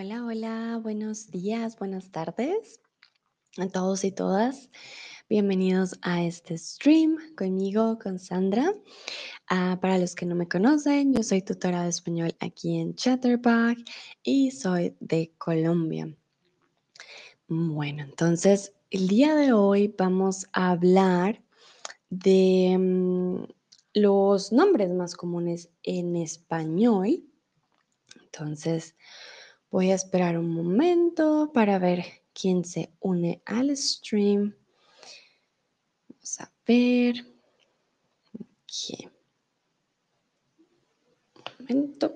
Hola, hola, buenos días, buenas tardes a todos y todas. Bienvenidos a este stream conmigo, con Sandra. Ah, para los que no me conocen, yo soy tutora de español aquí en Chatterbox y soy de Colombia. Bueno, entonces el día de hoy vamos a hablar de mm, los nombres más comunes en español. Entonces, voy a esperar un momento para ver quién se une al stream. Vamos a ver. Un momento.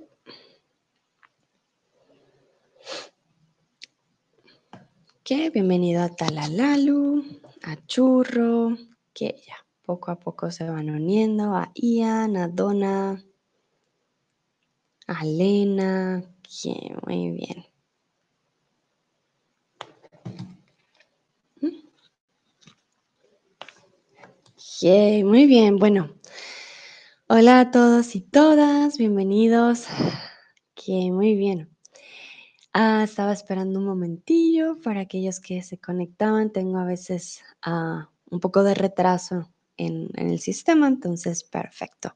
Ok, bienvenido a Talalalu, a Churro, que ya poco a poco se van uniendo, a Ian, a Donna, a Lena, muy bien. Ok, muy bien, bueno. Hola a todos y todas, bienvenidos. Que muy bien. Ah, estaba esperando un momentillo para aquellos que se conectaban. Tengo a veces ah, un poco de retraso en el sistema, entonces perfecto.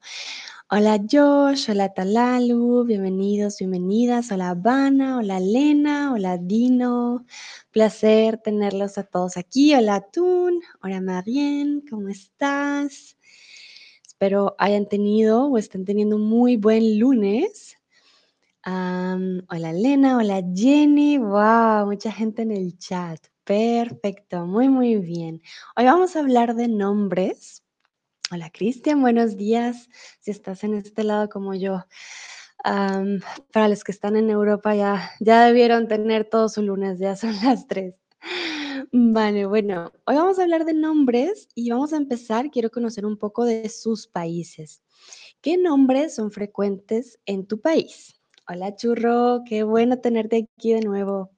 Hola Josh, hola Talalu, bienvenidos, bienvenidas. Hola Habana, hola Lena, hola Dino. Placer tenerlos a todos aquí. Hola Tun, hola Marien, ¿cómo estás? Espero hayan tenido o estén teniendo un muy buen lunes. Hola Lena, hola Jenny, wow, mucha gente en el chat. Perfecto, muy, muy bien. Hoy vamos a hablar de nombres. Hola Cristian, buenos días. Si estás en este lado como yo. Para los que están en Europa ya, ya debieron tener todo su lunes, ya son las 3. Vale, bueno, hoy vamos a hablar de nombres y vamos a empezar, quiero conocer un poco de sus países. ¿Qué nombres son frecuentes en tu país? Hola Churro, qué bueno tenerte aquí de nuevo.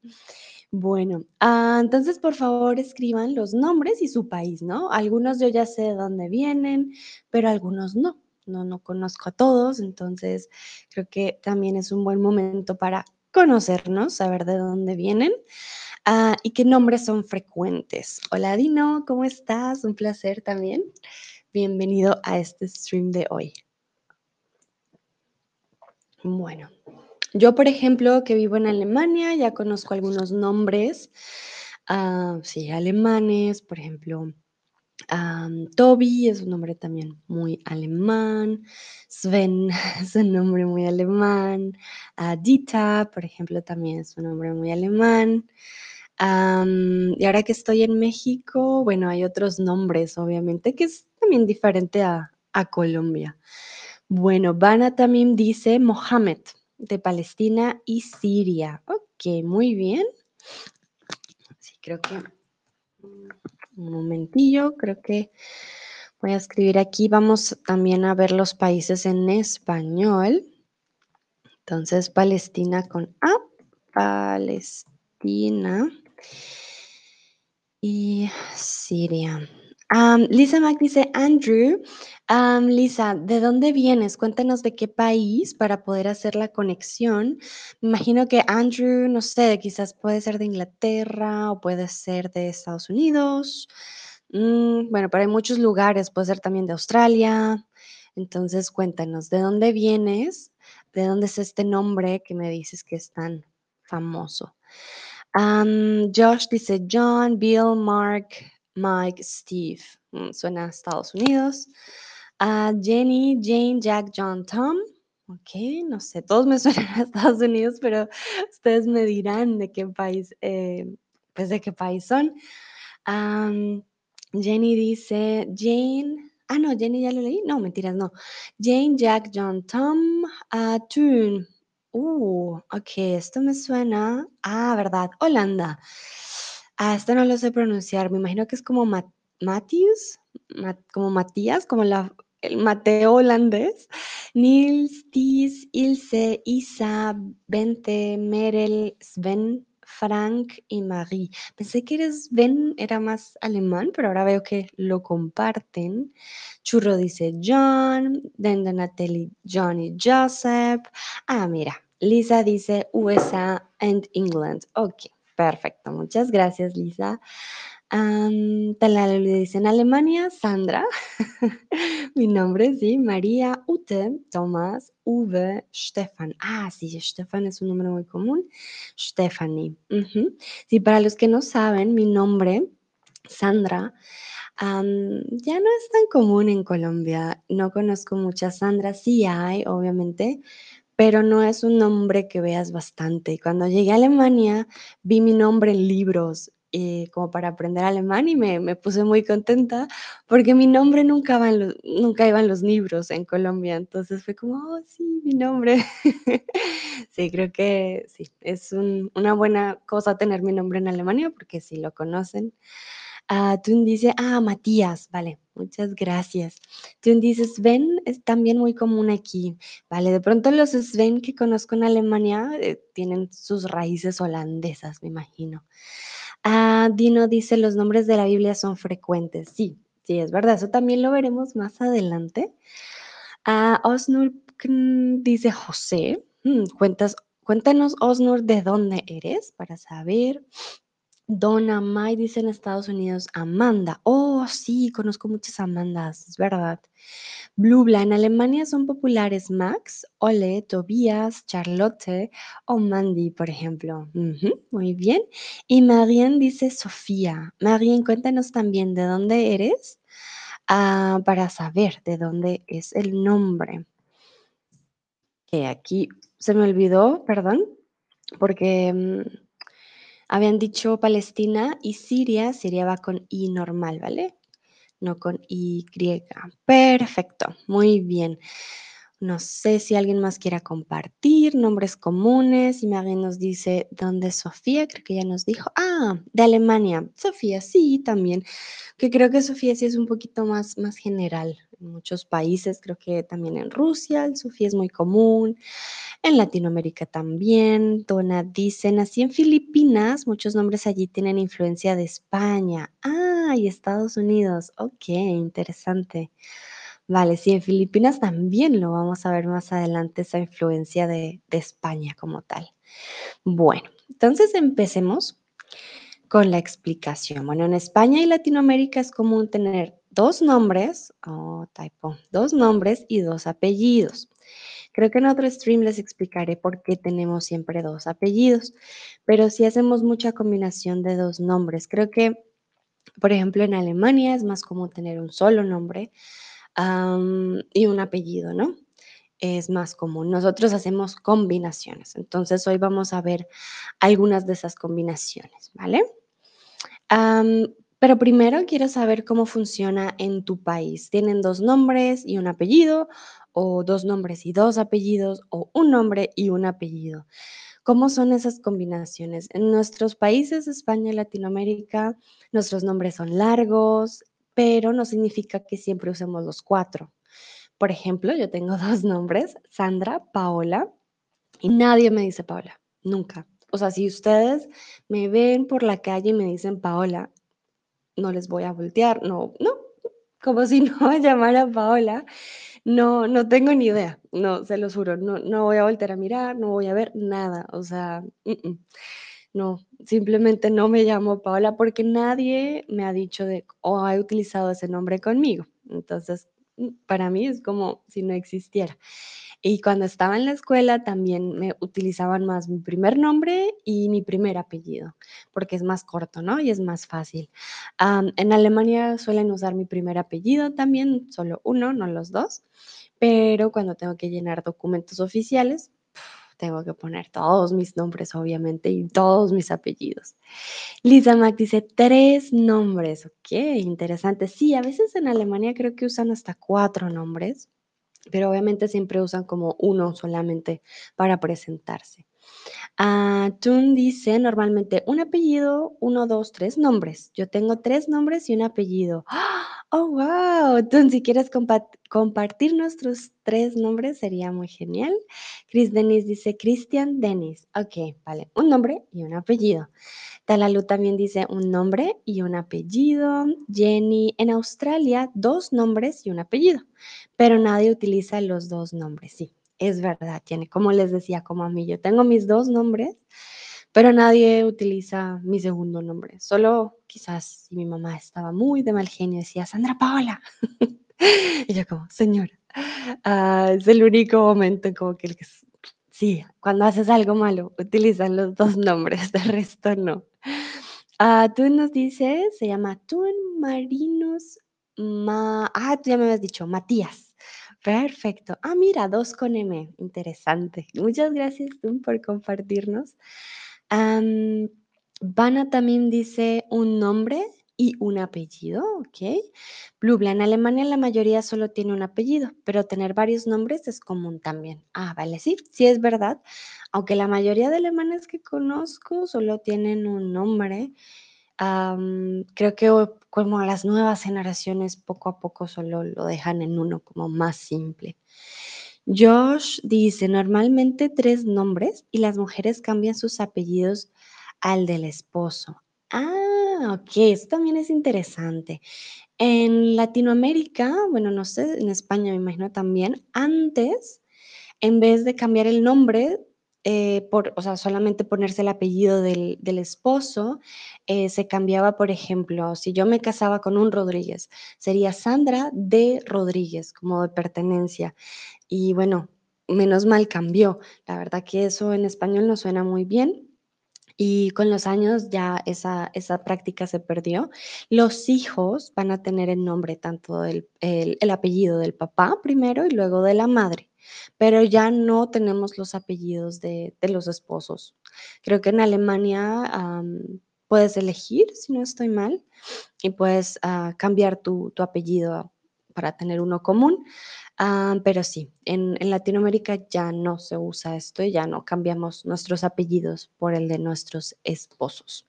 Bueno, ah, entonces por favor escriban los nombres y su país, ¿no? Algunos yo ya sé de dónde vienen, pero algunos no. No, no conozco a todos, entonces creo que también es un buen momento para conocernos, saber de dónde vienen ah, y qué nombres son frecuentes. Hola Dino, ¿cómo estás? Un placer también. Bienvenido a este stream de hoy. Bueno, yo, por ejemplo, que vivo en Alemania, ya conozco algunos nombres, ah, sí, alemanes, por ejemplo, am, Toby es un nombre también muy alemán, Sven es un nombre muy alemán, ah, Dita, por ejemplo, también es un nombre muy alemán. Y ahora que estoy en México, bueno, hay otros nombres, obviamente, que es también diferente a, a Colombia. Bueno, Bana también dice Mohammed, de Palestina y Siria. Ok, muy bien. Sí, creo que... Un momentillo, creo que voy a escribir aquí. Vamos también a ver los países en español. Entonces, Palestina con A, Palestina y Siria. Lisa Mac dice, Andrew, Lisa, ¿de dónde vienes? Cuéntanos de qué país para poder hacer la conexión. Me imagino que Andrew, no sé, quizás puede ser de Inglaterra o puede ser de Estados Unidos. Mm, bueno, pero hay muchos lugares, puede ser también de Australia. Entonces, cuéntanos, ¿de dónde vienes? ¿De dónde es este nombre que me dices que es tan famoso? Am, Josh dice John, Bill, Mark, Mike, Steve. Mm, suena a Estados Unidos. Ah, Jenny, Jane, Jack, John, Tom. Ok, no sé, todos me suenan a Estados Unidos, pero ustedes me dirán de qué país, eh, pues de qué país son. Jenny dice, Jane, ah, no, Jenny ya lo leí, no, mentiras, no. Jane, Jack, John, Tom, uh, Tune. Uh, ok, esto me suena, ah, verdad, Holanda. Ah, no lo sé pronunciar, me imagino que es como Ma- Matthews, Ma- como Matías, como la, el Mateo holandés. Nils, Tis, Ilse, Isa, Bente, Merel, Sven, Frank y Marie. Pensé que eres Sven era más alemán, pero ahora veo que lo comparten. Churro dice John, Den Donatelli, John y Joseph. Ah, mira, Lisa dice USA and England. Ok, perfecto. Muchas gracias, Lisa. Le dice en Alemania, Sandra. Mi nombre, sí, María, Ute, Tomás, Uwe, Stefan. Ah, sí, Stefan es un nombre muy común. Stephanie. Sí, para los que no saben, mi nombre, Sandra, ya no es tan común en Colombia. No conozco muchas Sandras. Sí hay, obviamente, pero no es un nombre que veas bastante. Y cuando llegué a Alemania, vi mi nombre en libros, eh, como para aprender alemán y me me puse muy contenta, porque mi nombre nunca nunca iba en los libros en Colombia. Entonces fue como: "Oh, sí, mi nombre". Sí, creo que sí, es un una buena cosa tener mi nombre en Alemania, porque sí lo conocen. Ah, Tun dice ah, Matías, vale, muchas gracias. Tun dice: "Sven es también muy común aquí". Vale, de pronto los Sven que conozco en Alemania, eh, tienen sus raíces holandesas, me imagino. Ah, Dino dice: "Los nombres de la Biblia son frecuentes". Sí, sí, es verdad, eso también lo veremos más adelante. Ah, Osnur dice: "José". Mm, cuentas cuéntanos, Osnur, ¿de dónde eres? Para saber. Donna Mai dice en Estados Unidos: "Amanda". Oh, sí, conozco muchas Amandas, es verdad. Blubla, en Alemania son populares Max, Ole, Tobias, Charlotte o Mandy, por ejemplo. Muy bien. Y Marien dice Sofía. Marien, cuéntanos también, ¿de dónde eres? Ah, para saber de dónde es el nombre. Que aquí se me olvidó, perdón, porque, mm, habían dicho Palestina y Siria, Siria va con I normal, ¿vale? No con Y. Perfecto, muy bien. No sé si alguien más quiera compartir nombres comunes, y Marie nos dice: "¿Dónde es Sofía?", creo que ya nos dijo. Ah, de Alemania. Sofía, sí, también, que creo que Sofía sí es un poquito más más general. Muchos países, creo que también en Rusia, el Sofía es muy común, en Latinoamérica también. Donna dice: "Nací en Filipinas, muchos nombres allí tienen influencia de España". Ah, y Estados Unidos. Okey, interesante. Vale, sí, en Filipinas también lo vamos a ver más adelante, esa influencia de de España como tal. Bueno, entonces empecemos con la explicación. Bueno, en España y Latinoamérica es común tener 2 nombres, oh, typo, 2 nombres y 2 apellidos. Creo que en otro stream les explicaré por qué tenemos siempre 2 apellidos, pero sí hacemos mucha combinación de 2 nombres. Creo que, por ejemplo, en Alemania es más común tener un solo nombre, y un apellido, ¿no? Es más común. Nosotros hacemos combinaciones. Entonces, hoy vamos a ver algunas de esas combinaciones, ¿vale? Pero primero quiero saber cómo funciona en tu país. ¿Tienen 2 nombres y un apellido, o 2 nombres y 2 apellidos, o un nombre y un apellido? ¿Cómo son esas combinaciones? En nuestros países, España y Latinoamérica, nuestros nombres son largos, pero no significa que siempre usemos los 4. Por ejemplo, yo tengo 2 nombres, Sandra, Paola, y nadie me dice Paola, nunca. O sea, si ustedes me ven por la calle y me dicen Paola, no les voy a voltear, no, no, como si no llamara Paola, no no tengo ni idea, no, se los juro, no no voy a voltear a mirar, no voy a ver nada, o sea, no, simplemente no me llamo Paola porque nadie me ha dicho de o ha utilizado ese nombre conmigo. Entonces, para mí es como si no existiera. Y cuando estaba en la escuela también me utilizaban más mi primer nombre y mi primer apellido, porque es más corto, ¿no? Y es más fácil. Am, en Alemania suelen usar mi primer apellido también, solo 1, no los 2, pero cuando tengo que llenar documentos oficiales, tengo que poner todos mis nombres, obviamente, y todos mis apellidos. Lisa Mac dice: "3 nombres". Okey, interesante. Sí, a veces en Alemania creo que usan hasta 4 nombres, pero obviamente siempre usan como 1 solamente para presentarse. Ah, Tun dice: "Normalmente un apellido, 1, 2, 3 nombres". Yo tengo 3 nombres y un apellido. Oh, guau. Tun, si quieres compartir nuestros 3 nombres sería muy genial. Chris Denis dice: "Christian Denis". Okey, vale, un nombre y un apellido. Talalu también dice: "Un nombre y un apellido". Jenny: "En Australia, 2 nombres y un apellido, pero nadie utiliza los 2 nombres". Sí, es verdad, tiene, como les decía, como a mí, yo tengo mis dos nombres, pero nadie utiliza mi segundo nombre. Solo quizás si mi mamá estaba muy de mal genio, decía Sandra Paola. y yo como, señora, ah, es el único momento como que sí, cuando haces algo malo, utilizan los dos nombres, de resto no. Ah, tú nos dices, se llama Tun Marinos Ma... Ah, tú ya me habías dicho, Matías. Perfecto. Ah, mira, dos con M. Interesante. Muchas gracias, Tun, por compartirnos. Um, Vana también dice un nombre y un apellido, ¿ok? Blubla, en Alemania la mayoría solo tiene un apellido, pero tener varios nombres es común también. Ah, vale, sí, sí es verdad. Aunque la mayoría de alemanes que conozco solo tienen un nombre, creo que como las nuevas generaciones poco a poco solo lo dejan en uno como más simple. Josh dice, normalmente tres nombres y las mujeres cambian sus apellidos al del esposo. Ah, ok, eso también es interesante. En Latinoamérica, bueno, no sé, en España me imagino también, antes, en vez de cambiar el nombre, eh, por, o sea, solamente ponerse el apellido del, esposo, eh, se cambiaba, por ejemplo, si yo me casaba con un Rodríguez, sería Sandra de Rodríguez, como de pertenencia. Y bueno, menos mal cambió. La verdad que eso en español no suena muy bien. Y con los años ya esa, esa práctica se perdió. Los hijos van a tener el nombre, tanto el, el apellido del papá primero y luego de la madre pero ya no tenemos los apellidos de, los esposos. Creo que en Alemania puedes elegir, si no estoy mal, y puedes ah, cambiar tu, apellido para tener uno común. Ah, pero sí, en, Latinoamérica ya no se usa esto ya no cambiamos nuestros apellidos por el de nuestros esposos.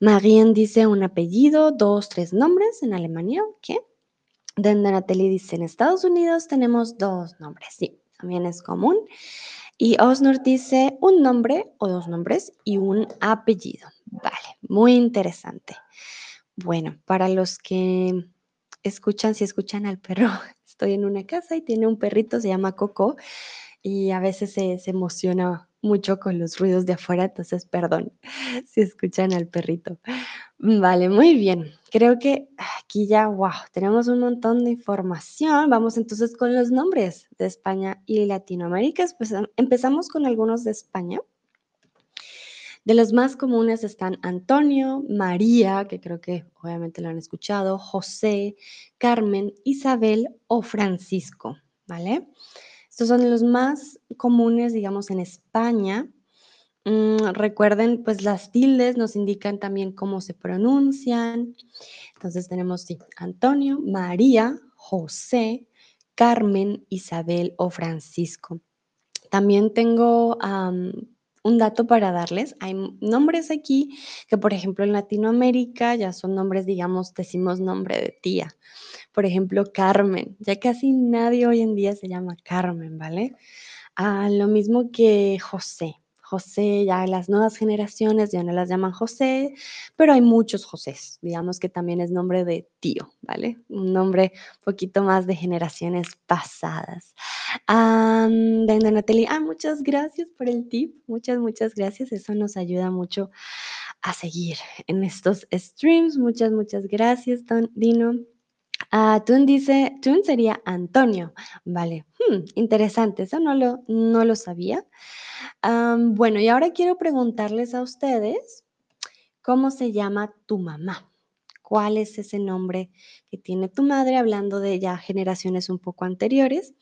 Marien dice un apellido, dos, tres nombres en Alemania, ¿qué? Natalie dice, en Estados Unidos tenemos dos nombres, sí, también es común. Y Osnur dice un nombre o dos nombres y un apellido. Vale, muy interesante. Bueno, para los que escuchan, si escuchan al perro, estoy en una casa y tiene un perrito, se llama Coco, y a veces se emociona mucho con los ruidos de afuera, entonces perdón si escuchan al perrito. Vale, muy bien. Creo que aquí ya, wow, tenemos un montón de información. Vamos entonces con los nombres de España y Latinoamérica. Pues, empezamos con algunos de España. De los más comunes están Antonio, María, que creo que obviamente lo han escuchado, José, Carmen, Isabel o Francisco, ¿vale? Estos son los más comunes, digamos, en España. Mm, recuerden, pues las tildes nos indican también cómo se pronuncian. Entonces tenemos sí, Antonio, María, José, Carmen, Isabel o Francisco. También tengo un dato para darles. Hay nombres aquí que, por ejemplo, en Latinoamérica ya son nombres, digamos, decimos nombre de tía por ejemplo, Carmen. Ya casi nadie hoy en día se llama Carmen, ¿vale? Ah, lo mismo que José. José, ya las nuevas generaciones ya no las llaman José, pero hay muchos Josés, digamos que también es nombre de tío, ¿vale? Un nombre un poquito más de generaciones pasadas. Ah, Natalie, ah, muchas gracias por el tip, muchas, muchas gracias, eso nos ayuda mucho a seguir en estos streams, muchas, muchas gracias, Don Dino. Ah, Tun dice, Tun sería Antonio. Vale, hmm, interesante, eso no lo, no lo sabía. bueno, y ahora quiero preguntarles a ustedes, ¿cómo se llama tu mamá? ¿Cuál es ese nombre que tiene tu madre? Hablando de ya generaciones un poco anteriores.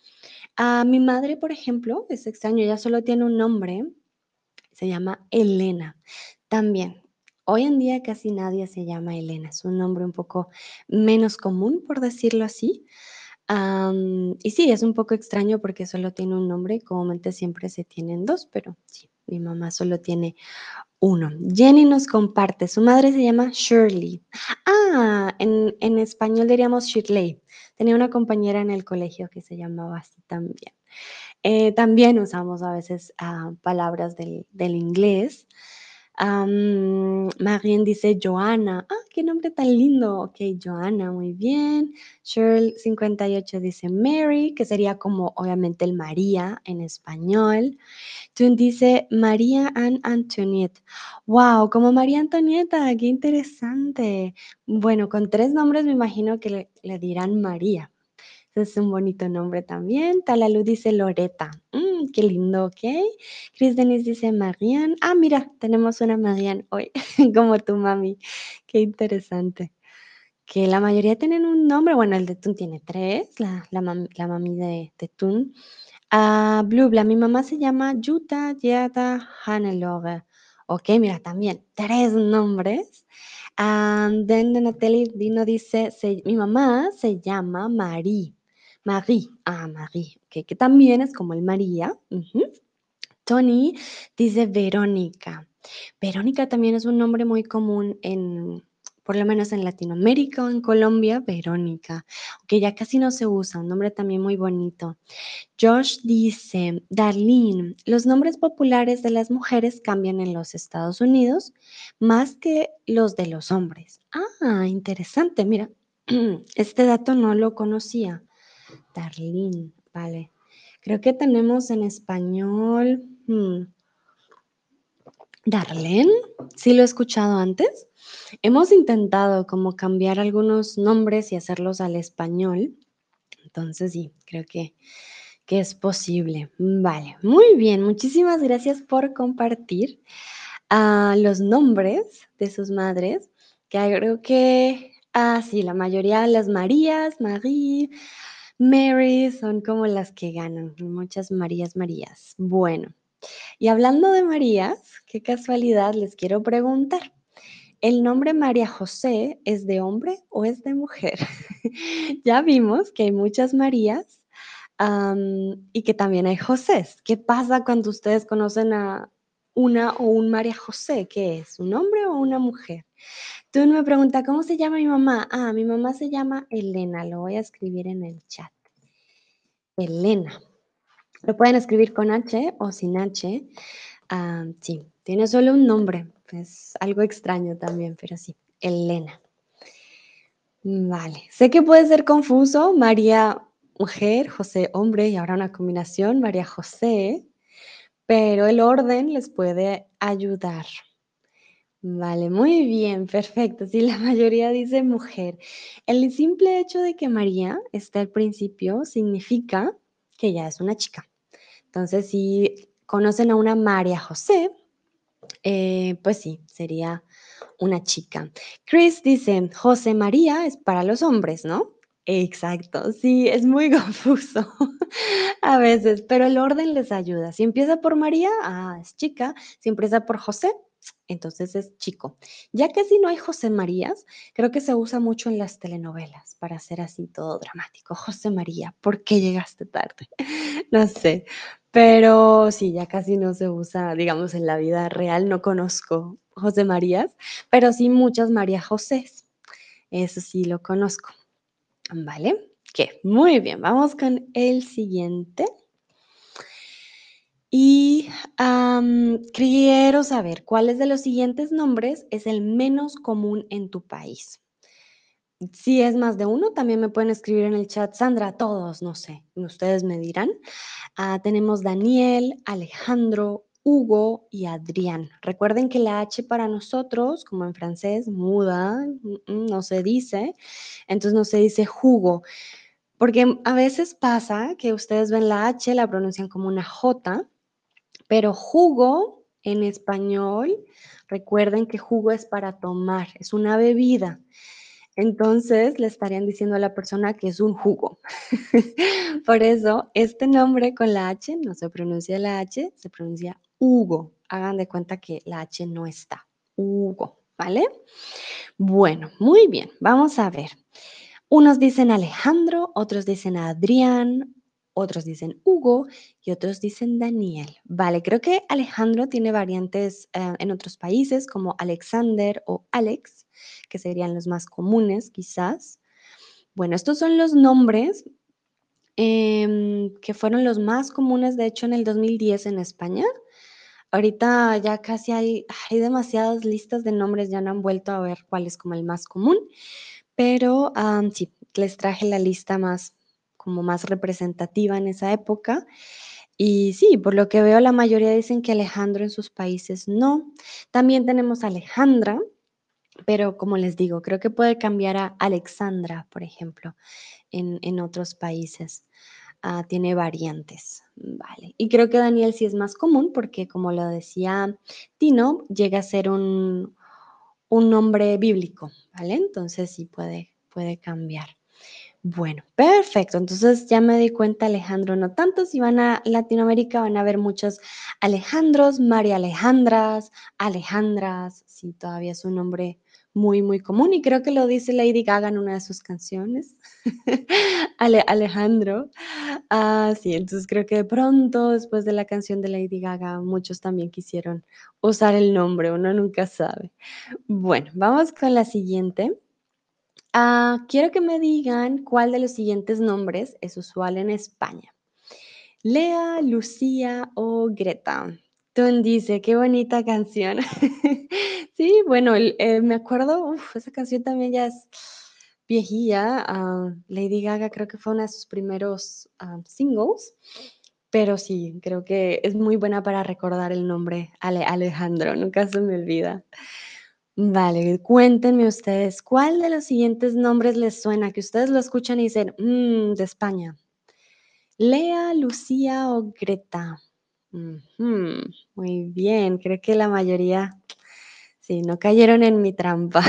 A mi madre, por ejemplo, es extraño, ella solo tiene un nombre, se llama Elena. También, Hoy en día casi nadie se llama Elena, es un nombre un poco menos común, por decirlo así. Y sí, es un poco extraño porque solo tiene un nombre y comúnmente siempre se tienen dos, pero sí, mi mamá solo tiene uno. Jenny nos comparte, su madre se llama Shirley. Ah, en, español diríamos Shirley. Tenía una compañera en el colegio que se llamaba así también. Eh, también usamos a veces ah, palabras del, del inglés. Am, Marien dice Joana. Ah, qué nombre tan lindo. Ok, Joana, muy bien. Cheryl 58 dice Mary, que sería como obviamente el María en español. Tun dice María Ann Antoniette. Wow, como María Antonieta, qué interesante. Bueno, con tres nombres me imagino que le dirán María. Es un bonito nombre también. Talalu dice Loreta. Mm, qué lindo, ok. Chris Denise dice Marian. Ah, mira, tenemos una Marian hoy, como tu mami. Qué interesante. Que la mayoría tienen un nombre. Bueno, el de Tun tiene tres, la, la, mam- la mami de, de Tun. Ah, Blubla, mi mamá se llama Yuta Yada Hannelore. Ok, mira, también tres nombres. And then Natalie Dino dice, mi mamá se llama Marie. Marie, ah, Marie, que, que también es como el María. Tony dice Verónica. Verónica también es un nombre muy común en, por lo menos en Latinoamérica o en Colombia, Verónica, que ya casi no se usa, un nombre también muy bonito. Josh dice, Darlene, los nombres populares de las mujeres cambian en los Estados Unidos más que los de los hombres. Ah, interesante, mira, este dato no lo conocía. Darlene, vale. Creo que tenemos en español... hmm, Darlene, sí lo he escuchado antes. Hemos intentado como cambiar algunos nombres y hacerlos al español. Entonces sí, creo que, que es posible. Vale, muy bien. Muchísimas gracias por compartir ah, los nombres de sus madres, que creo que, ah, sí, la mayoría, las Marías, Marie, Mary, son como las que ganan. Muchas Marías, Marías. Bueno. Y hablando de Marías, qué casualidad les quiero preguntar. ¿El nombre María José es de hombre o es de mujer? ya vimos que hay muchas Marías y que también hay Josés. ¿Qué pasa cuando ustedes conocen a una o un María José? ¿Qué es? ¿Un hombre o una mujer? Tú me preguntas, ¿cómo se llama mi mamá? Ah, mi mamá se llama Elena. Lo voy a escribir en el chat. Elena. Lo pueden escribir con H o sin H. Ah, sí, tiene solo un nombre. Es algo extraño también, pero sí, Elena. Vale, sé que puede ser confuso. María, mujer, José, hombre, y ahora una combinación, María José, pero el orden les puede ayudar. Vale, muy bien, perfecto. Sí, la mayoría dice mujer. El simple hecho de que María esté al principio significa que ya es una chica. Entonces, si conocen a una María José, eh, pues sí, sería una chica. Chris dice, José María es para los hombres, ¿no? Exacto, sí, es muy confuso a veces, pero el orden les ayuda. Si empieza por María, ah, es chica. Si empieza por José, entonces es chico. Ya que si no hay José Marías, creo que se usa mucho en las telenovelas para hacer así todo dramático. José María, ¿por qué llegaste tarde? No sé, pero sí, ya casi no se usa, digamos, en la vida real. No conozco José Marías, pero sí muchas María Josés. Eso sí lo conozco. ¿Vale? ¿Qué? Muy bien, vamos con el siguiente. Y quiero saber cuáles de los siguientes nombres es el menos común en tu país. Si es más de uno, también me pueden escribir en el chat, Sandra, todos, no sé, ustedes me dirán. Ah, tenemos Daniel, Alejandro, Hugo y Adrián. Recuerden que la H para nosotros, como en francés, muda, no se dice, entonces no se dice jugo, porque a veces pasa que ustedes ven la H, la pronuncian como una J, pero jugo en español, recuerden que jugo es para tomar, es una bebida. Entonces le estarían diciendo a la persona que es un jugo. Por eso, este nombre con la H no se pronuncia la H, se pronuncia Hugo. Hagan de cuenta que la H no está. Hugo, ¿vale? Bueno, muy bien. Vamos a ver. Unos dicen Alejandro, otros dicen Adrián, otros dicen Hugo y otros dicen Daniel. Vale, creo que Alejandro tiene variantes eh, en otros países como Alexander o Alex, que serían los más comunes quizás. Bueno, estos son los nombres em, que fueron los más comunes, de hecho, en el 2010 en España. ahorita ya casi hay, hay demasiadas listas de nombres, ya no han vuelto a ver cuál es como el más común, pero sí, les traje la lista más como más representativa en esa época. Y sí, por lo que veo, la mayoría dicen que Alejandro en sus países no. También tenemos Alejandra, pero como les digo, creo que puede cambiar a Alexandra, por ejemplo, en, en otros países. Ah, tiene variantes, vale. Y creo que Daniel sí es más común porque, como lo decía Tino, llega a ser un, un nombre bíblico, ¿vale? Entonces sí puede, puede cambiar. Bueno, perfecto. Entonces ya me di cuenta, Alejandro, no tanto. Si van a Latinoamérica van a ver muchos Alejandros, María Alejandras, Alejandras. Sí, todavía es un nombre muy, muy común y creo que lo dice Lady Gaga en una de sus canciones. Alejandro. Ah, sí, entonces creo que de pronto, después de la canción de Lady Gaga, muchos también quisieron usar el nombre, uno nunca sabe. Bueno, vamos con la siguiente. Ah, quiero que me digan cuál de los siguientes nombres es usual en España. Lea, Lucía o Greta. Tun dice, qué bonita canción. sí, bueno, eh, me acuerdo, esa canción también ya es viejilla. Ah, Lady Gaga creo que fue uno de sus primeros ah, singles, pero sí, creo que es muy buena para recordar el nombre Alejandro, nunca se me olvida. Vale, cuéntenme ustedes, ¿cuál de los siguientes nombres les suena? Que ustedes lo escuchan y dicen, mmm, de España. Lea, Lucía o Greta. muy bien, creo que la mayoría, sí, no cayeron en mi trampa.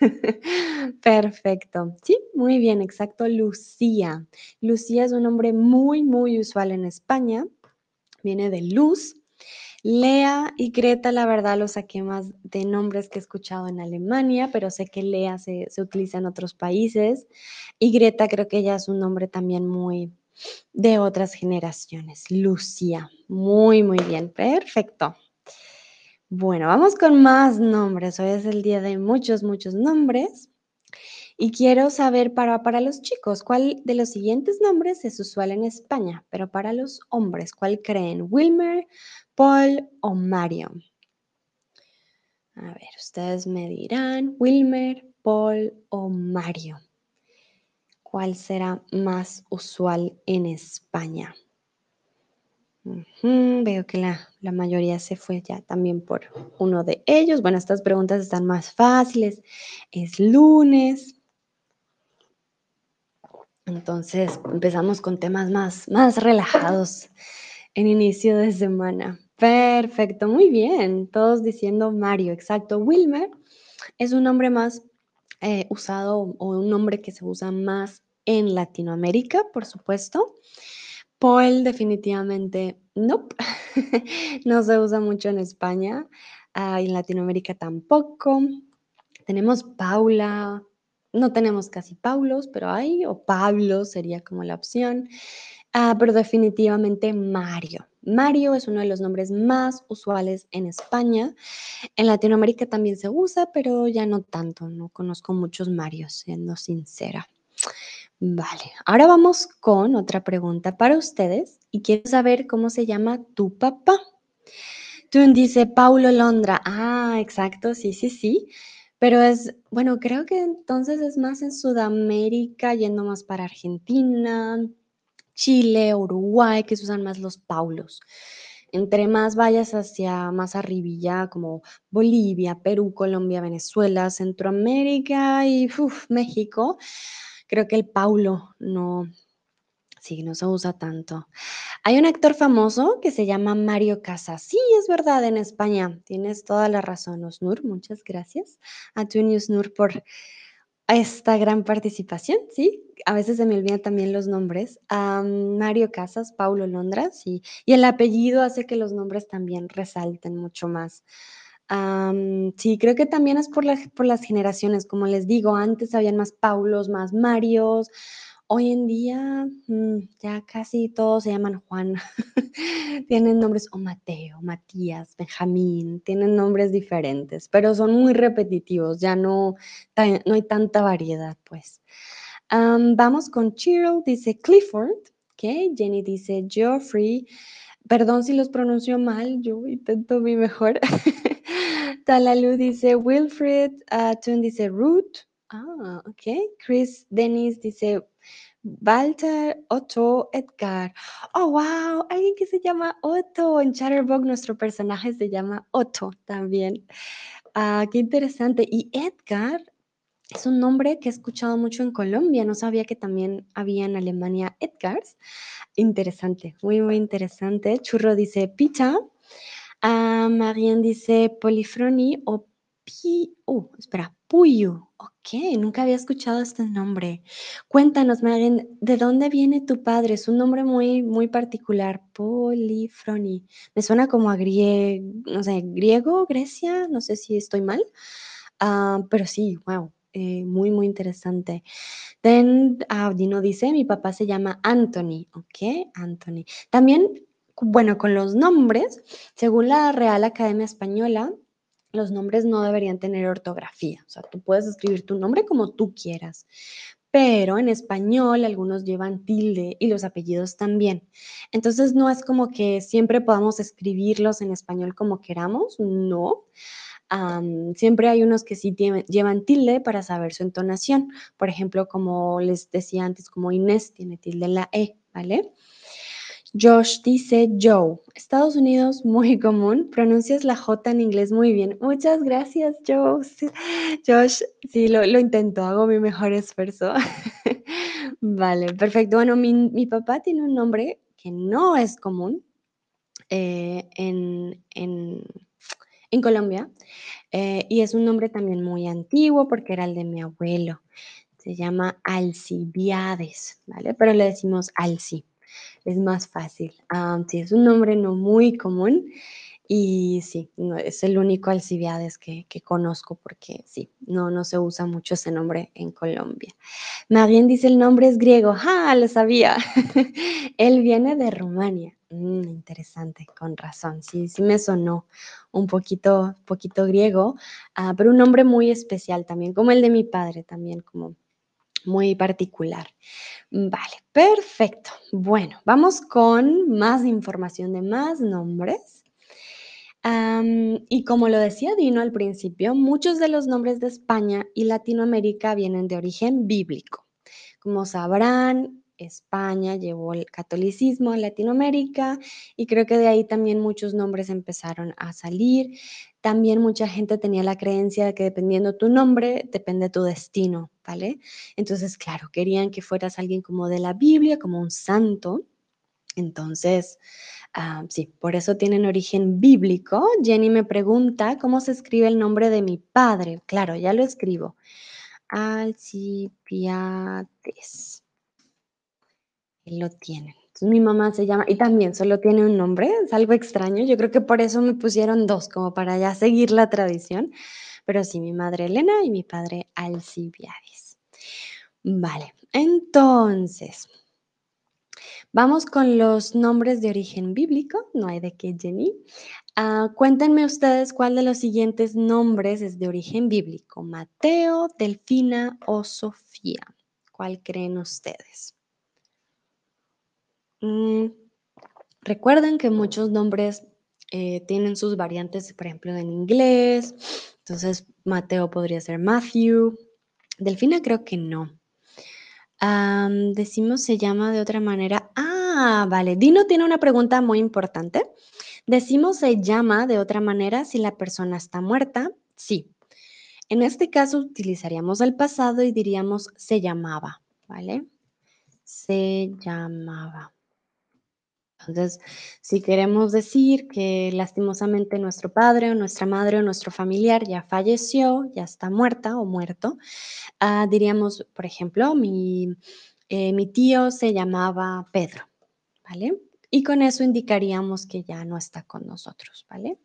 Perfecto. Sí, muy bien, exacto, Lucía. Lucía es un nombre muy, muy usual en España. Viene de luz Lea y Greta, la verdad, lo saqué más de nombres que he escuchado en Alemania, pero sé que Lea se, utiliza en otros países. Y Greta creo que ya es un nombre también muy de otras generaciones. Lucia, muy, muy bien, perfecto. Bueno, vamos con más nombres. Hoy es el día de muchos, muchos nombres. Y quiero saber para, para los chicos, ¿cuál de los siguientes nombres es usual en España? Pero para los hombres, ¿cuál creen? Wilmer, Paul o Mario. A ver, ustedes me dirán, Wilmer, Paul o Mario. ¿Cuál será más usual en España? veo que la, la, mayoría se fue ya también por uno de ellos. Bueno, estas preguntas están más fáciles. Es lunes. Entonces empezamos con temas más, más relajados en inicio de semana. Perfecto, muy bien. Todos diciendo Mario, exacto. Wilmer es un nombre más eh, usado o un nombre que se usa más en Latinoamérica, por supuesto. Paul definitivamente no, no se usa mucho en España, ah, en Latinoamérica tampoco. Tenemos Paula, no tenemos casi Paulos, pero hay, o Pablo sería como la opción. Ah, pero definitivamente Mario. Mario es uno de los nombres más usuales en España. En Latinoamérica también se usa, pero ya no tanto. No conozco muchos Marios, siendo sincera. Vale, ahora vamos con otra pregunta para ustedes y quiero saber cómo se llama tu papá. Tú dice Paulo Londra. Ah, exacto, sí, sí, sí. Pero es, bueno, creo que entonces es más en Sudamérica, yendo más para Argentina, Chile, Uruguay, que se usan más los paulos. Entre más vayas hacia más arribilla, como Bolivia, Perú, Colombia, Venezuela, Centroamérica y México, creo que el paulo no, sí, no se usa tanto. Hay un actor famoso que se llama Mario Casas. Sí, es verdad, en España. Tienes toda la razón, Osnur. Muchas gracias a tu Osnur por esta gran participación, sí. A veces se me olvidan también los nombres. Mario Casas, Paulo Londras, y, y el apellido hace que los nombres también resalten mucho más. sí, creo que también es por, por las generaciones, como les digo, antes habían más Paulos, más Marios, Hoy en día mm, ya casi todos se llaman Juan. tienen nombres o Mateo, Matías, Benjamín, tienen nombres diferentes, pero son muy repetitivos, ya no, no hay tanta variedad, pues. vamos con Cheryl, dice Clifford, ¿ok? Jenny dice Geoffrey, Perdón si los pronuncio mal, yo intento mi mejor. Talalu dice Wilfred, uh, Tun dice Ruth. Ah, ok. Chris Dennis dice Walter, Otto, Edgar. Oh, wow, alguien que se llama Otto. En Chatterbox nuestro personaje se llama Otto también. Ah, qué interesante. Y Edgar es un nombre que he escuchado mucho en Colombia. No sabía que también había en Alemania Edgars. Interesante, muy, muy interesante. Churro dice pizza. Ah, Marien dice polifroni o pi... Uh, espera, puyo. Ok, nunca había escuchado este nombre. Cuéntanos, Marien, ¿de dónde viene tu padre? Es un nombre muy, muy particular. Polifroni. Me suena como a no sé, griego, Grecia, no sé si estoy mal. Ah, pero sí, wow, eh, muy, muy interesante. Then, ah, Dino dice, mi papá se llama Anthony, ¿ok? Anthony. También, bueno, con los nombres, según la Real Academia Española, los nombres no deberían tener ortografía. O sea, tú puedes escribir tu nombre como tú quieras. Pero en español algunos llevan tilde y los apellidos también. Entonces no es como que siempre podamos escribirlos en español como queramos, no siempre hay unos que sí llevan tilde para saber su entonación. Por ejemplo, como les decía antes, como Inés tiene tilde en la E, ¿vale? Josh dice Joe. Estados Unidos, muy común. Pronuncias la J en inglés muy bien. Muchas gracias, Josh. Josh, sí, lo, lo intento, hago mi mejor esfuerzo. vale, perfecto. Bueno, mi, papá tiene un nombre que no es común eh, en, en en Colombia. Eh, y es un nombre también muy antiguo porque era el de mi abuelo. Se llama Alcibiades, ¿vale? Pero le decimos Alci. Es más fácil. Ah, sí, es un nombre no muy común. Y sí, es el único Alcibiades que, que, conozco porque sí, no, no se usa mucho ese nombre en Colombia. Marien dice el nombre es griego. ¡Ah! Lo sabía. Él viene de Rumania. Mm, interesante, con razón. Sí, sí me sonó un poquito, poquito griego, ah, pero un nombre muy especial también, como el de mi padre, también como muy particular. Vale, perfecto. Bueno, vamos con más información de más nombres. y como lo decía Dino al principio, muchos de los nombres de España y Latinoamérica vienen de origen bíblico. Como sabrán, España llevó el catolicismo a Latinoamérica y creo que de ahí también muchos nombres empezaron a salir. También mucha gente tenía la creencia de que dependiendo tu nombre, depende tu destino, ¿vale? Entonces, claro, querían que fueras alguien como de la Biblia, como un santo. Entonces, ah, sí, por eso tienen origen bíblico. Jenny me pregunta, ¿cómo se escribe el nombre de mi padre? Claro, ya lo escribo. Alcibiades lo tienen. Mi mamá se llama, y también solo tiene un nombre, es algo extraño. Yo creo que por eso me pusieron dos, como para ya seguir la tradición. Pero sí, mi madre Elena y mi padre Alcibiades. Vale, entonces, vamos con los nombres de origen bíblico. No hay de qué, Jenny. Ah, cuéntenme ustedes cuál de los siguientes nombres es de origen bíblico. Mateo, Delfina o Sofía. ¿Cuál creen ustedes? Mm, recuerden que muchos nombres eh, tienen sus variantes, por ejemplo, en inglés. Entonces, Mateo podría ser Matthew. Delfina creo que no. decimos se llama de otra manera. Ah, vale. Dino tiene una pregunta muy importante. Decimos se llama de otra manera si la persona está muerta. Sí. En este caso utilizaríamos el pasado y diríamos se llamaba, ¿vale? Se llamaba. Entonces, si queremos decir que lastimosamente nuestro padre o nuestra madre o nuestro familiar ya falleció, ya está muerta o muerto, ah, diríamos, por ejemplo, mi, eh, mi tío se llamaba Pedro, ¿vale? Y con eso indicaríamos que ya no está con nosotros, ¿vale?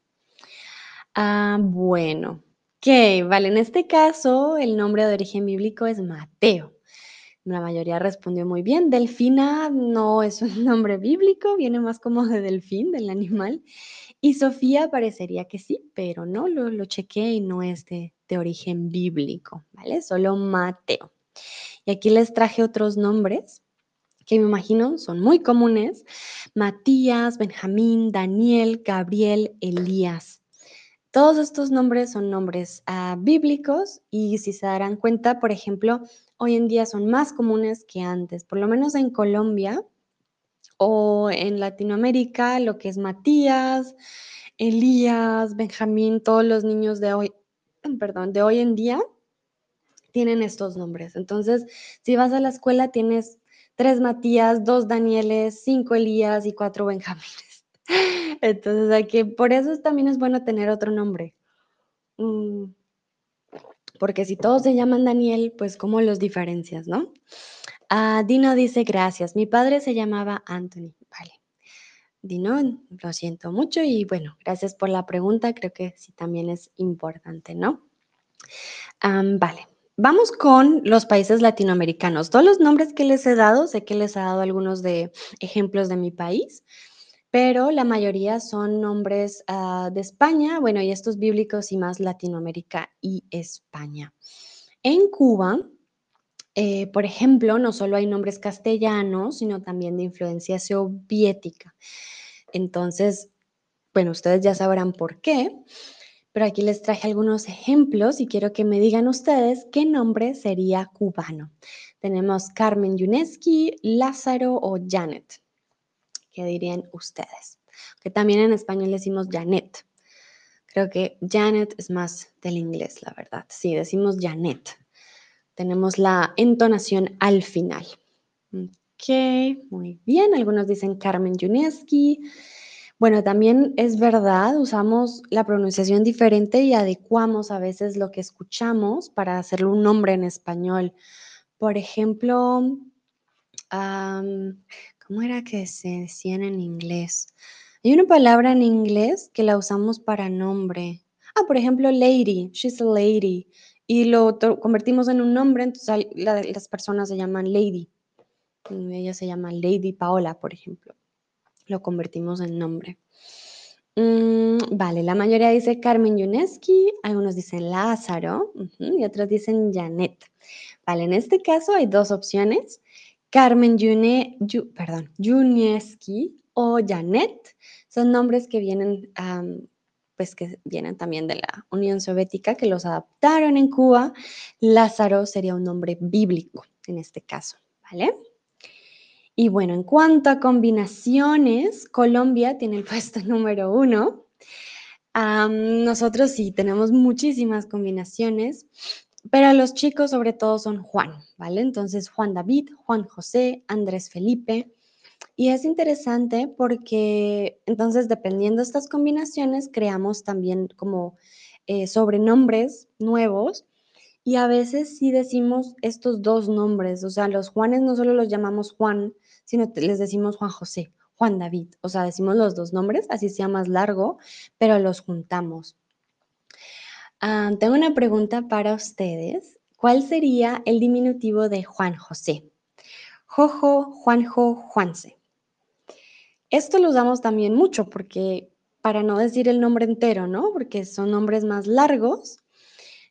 Ah, bueno, ok, vale, en este caso el nombre de origen bíblico es Mateo. La mayoría respondió muy bien. Delfina no es un nombre bíblico, viene más como de delfín, del animal. Y Sofía parecería que sí, pero no, lo, lo chequeé y no es de, de origen bíblico, ¿vale? Solo Mateo. Y aquí les traje otros nombres que me imagino son muy comunes, Matías, Benjamín, Daniel, Gabriel, Elías. Todos estos nombres son nombres ah, bíblicos y si se darán cuenta, por ejemplo, hoy en día son más comunes que antes, por lo menos en Colombia o en Latinoamérica, lo que es Matías, Elías, Benjamín, todos los niños de hoy, perdón, de hoy en día tienen estos nombres. Entonces, si vas a la escuela, tienes tres Matías, dos Danieles, cinco Elías y cuatro Benjamines. Entonces, hay que, por eso también es bueno tener otro nombre. Mm, porque si todos se llaman Daniel, pues ¿cómo los diferencias, no? Ah, Dino dice, gracias. Mi padre se llamaba Anthony. Vale. Dino, lo siento mucho y bueno, gracias por la pregunta. Creo que sí también es importante, ¿no? vale. Vamos con los países latinoamericanos. Todos los nombres que les he dado, sé que les he dado algunos de ejemplos de mi país, pero la mayoría son nombres ah, de España, bueno, y estos bíblicos y más Latinoamérica y España. En Cuba, eh, por ejemplo, no solo hay nombres castellanos, sino también de influencia soviética. Entonces, bueno, ustedes ya sabrán por qué, pero aquí les traje algunos ejemplos y quiero que me digan ustedes qué nombre sería cubano. Tenemos Carmen Yuneski, Lázaro o Janet. ¿Qué dirían ustedes? Que también en español decimos Janet. Creo que Janet es más del inglés, la verdad. Sí, decimos Janet. Tenemos la entonación al final. Ok, muy bien. Algunos dicen Carmen Yuneski. Bueno, también es verdad, usamos la pronunciación diferente y adecuamos a veces lo que escuchamos para hacerle un nombre en español. Por ejemplo, ¿cómo era que se decían en inglés? Hay una palabra en inglés que la usamos para nombre. Ah, por ejemplo, lady, she's a lady. Y lo convertimos en un nombre, entonces las personas se llaman lady. Ella se llama Lady Paola, por ejemplo lo convertimos en nombre. Mm, vale, la mayoría dice Carmen Yuneski, algunos dicen Lázaro y otros dicen Janet. Vale, en este caso hay dos opciones, Carmen Yune, perdón, Yuneski o Janet. Son nombres que vienen, pues que vienen también de la Unión Soviética, que los adaptaron en Cuba. Lázaro sería un nombre bíblico en este caso, ¿vale? Y bueno, en cuanto a combinaciones, Colombia tiene el puesto número uno. nosotros sí tenemos muchísimas combinaciones, pero los chicos sobre todo son Juan, ¿vale? Entonces Juan David, Juan José, Andrés Felipe. Y es interesante porque entonces dependiendo de estas combinaciones creamos también como eh, sobrenombres nuevos y a veces sí decimos estos dos nombres, o sea, los Juanes no solo los llamamos Juan, sino les decimos Juan José, Juan David, o sea, decimos los dos nombres, así sea más largo, pero los juntamos. Ah, tengo una pregunta para ustedes. ¿Cuál sería el diminutivo de Juan José? Jojo, Juanjo, Juanse. Esto lo usamos también mucho porque, para no decir el nombre entero, ¿no? Porque son nombres más largos,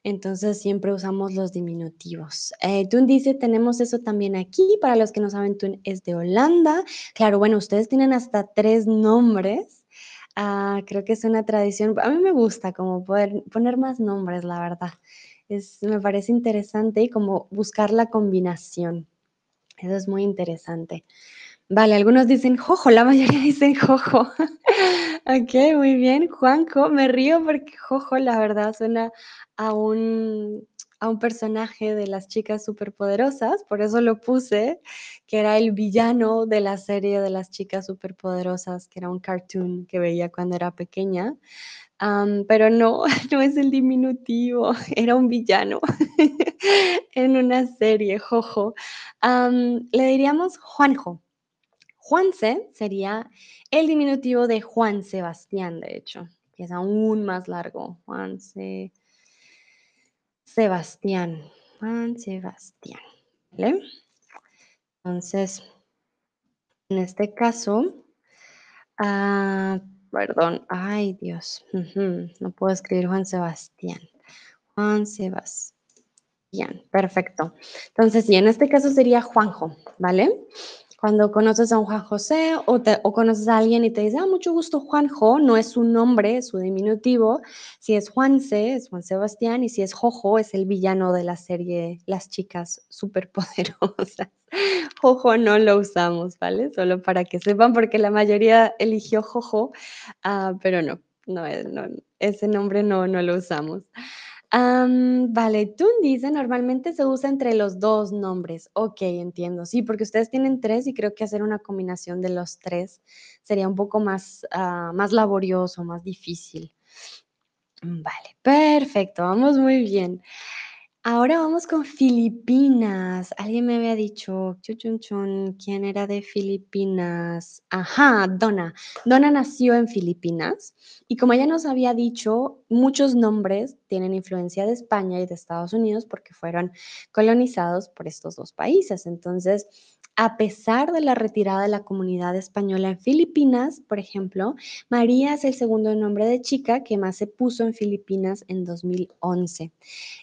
entonces siempre usamos los diminutivos. Eh, Tun dice, tenemos eso también aquí. Para los que no saben, Tun es de Holanda. Claro, bueno, ustedes tienen hasta tres nombres. Ah, creo que es una tradición. A mí me gusta como poder poner más nombres, la verdad. Es, me parece interesante y como buscar la combinación. Eso es muy interesante. Vale, algunos dicen Jojo, la mayoría dicen Jojo. ok, muy bien. Juanjo, me río porque Jojo, la verdad, suena a un, a un personaje de las chicas superpoderosas, por eso lo puse, que era el villano de la serie de las chicas superpoderosas, que era un cartoon que veía cuando era pequeña. pero no, no es el diminutivo, era un villano en una serie, Jojo. le diríamos Juanjo. Juanse sería el diminutivo de Juan Sebastián, de hecho, que es aún más largo. Juan Se Sebastián. Juan Sebastián. ¿Vale? Entonces, en este caso, ah, perdón, ay Dios, no puedo escribir Juan Sebastián. Juan Sebastián, perfecto. Entonces, sí, en este caso sería Juanjo, ¿vale? Cuando conoces a un Juan José o, conoces a alguien y te dice, ah, mucho gusto Juanjo, no es su nombre, es su diminutivo. Si es Juanse, es Juan Sebastián, y si es Jojo, es el villano de la serie Las chicas superpoderosas. Jojo no lo usamos, ¿vale? Solo para que sepan, porque la mayoría eligió Jojo, uh, pero no, no, no, ese nombre no, no lo usamos. Um, vale, tú dice, normalmente se usa entre los dos nombres. Ok, entiendo. Sí, porque ustedes tienen tres y creo que hacer una combinación de los tres sería un poco más, uh, más laborioso, más difícil. Vale, perfecto, vamos muy bien. Ahora vamos con Filipinas. Alguien me había dicho, chun, chun, ¿quién era de Filipinas? Ajá, Donna. Donna nació en Filipinas y como ella nos había dicho, muchos nombres tienen influencia de España y de Estados Unidos porque fueron colonizados por estos dos países. Entonces, a pesar de la retirada de la comunidad española en Filipinas, por ejemplo, María es el segundo nombre de chica que más se puso en Filipinas en 2011.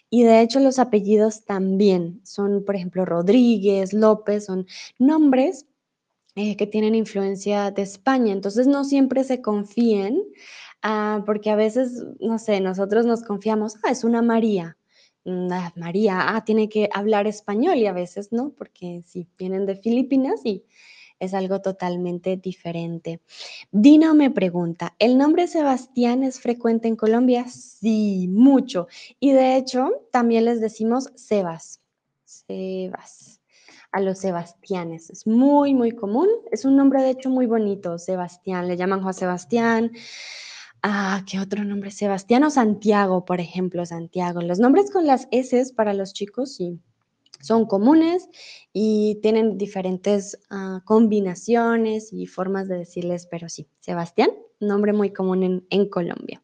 Y de hecho los apellidos también son, por ejemplo, Rodríguez, López, son nombres eh, que tienen influencia de España. Entonces no siempre se confíen, ah, porque a veces, no sé, nosotros nos confiamos, ah, es una María María, ah, tiene que hablar español y a veces no, porque sí, vienen de Filipinas y es algo totalmente diferente. Dino me pregunta, ¿el nombre Sebastián es frecuente en Colombia? Sí, mucho. Y de hecho, también les decimos Sebas. Sebas. A los Sebastianes. Es muy, muy común. Es un nombre, de hecho, muy bonito. Sebastián. Le llaman Juan Sebastián. Ah, ¿qué otro nombre? Sebastián o Santiago, por ejemplo, Santiago. Los nombres con las S para los chicos sí son comunes y tienen diferentes ah, combinaciones y formas de decirles, pero sí, Sebastián, nombre muy común en, Colombia.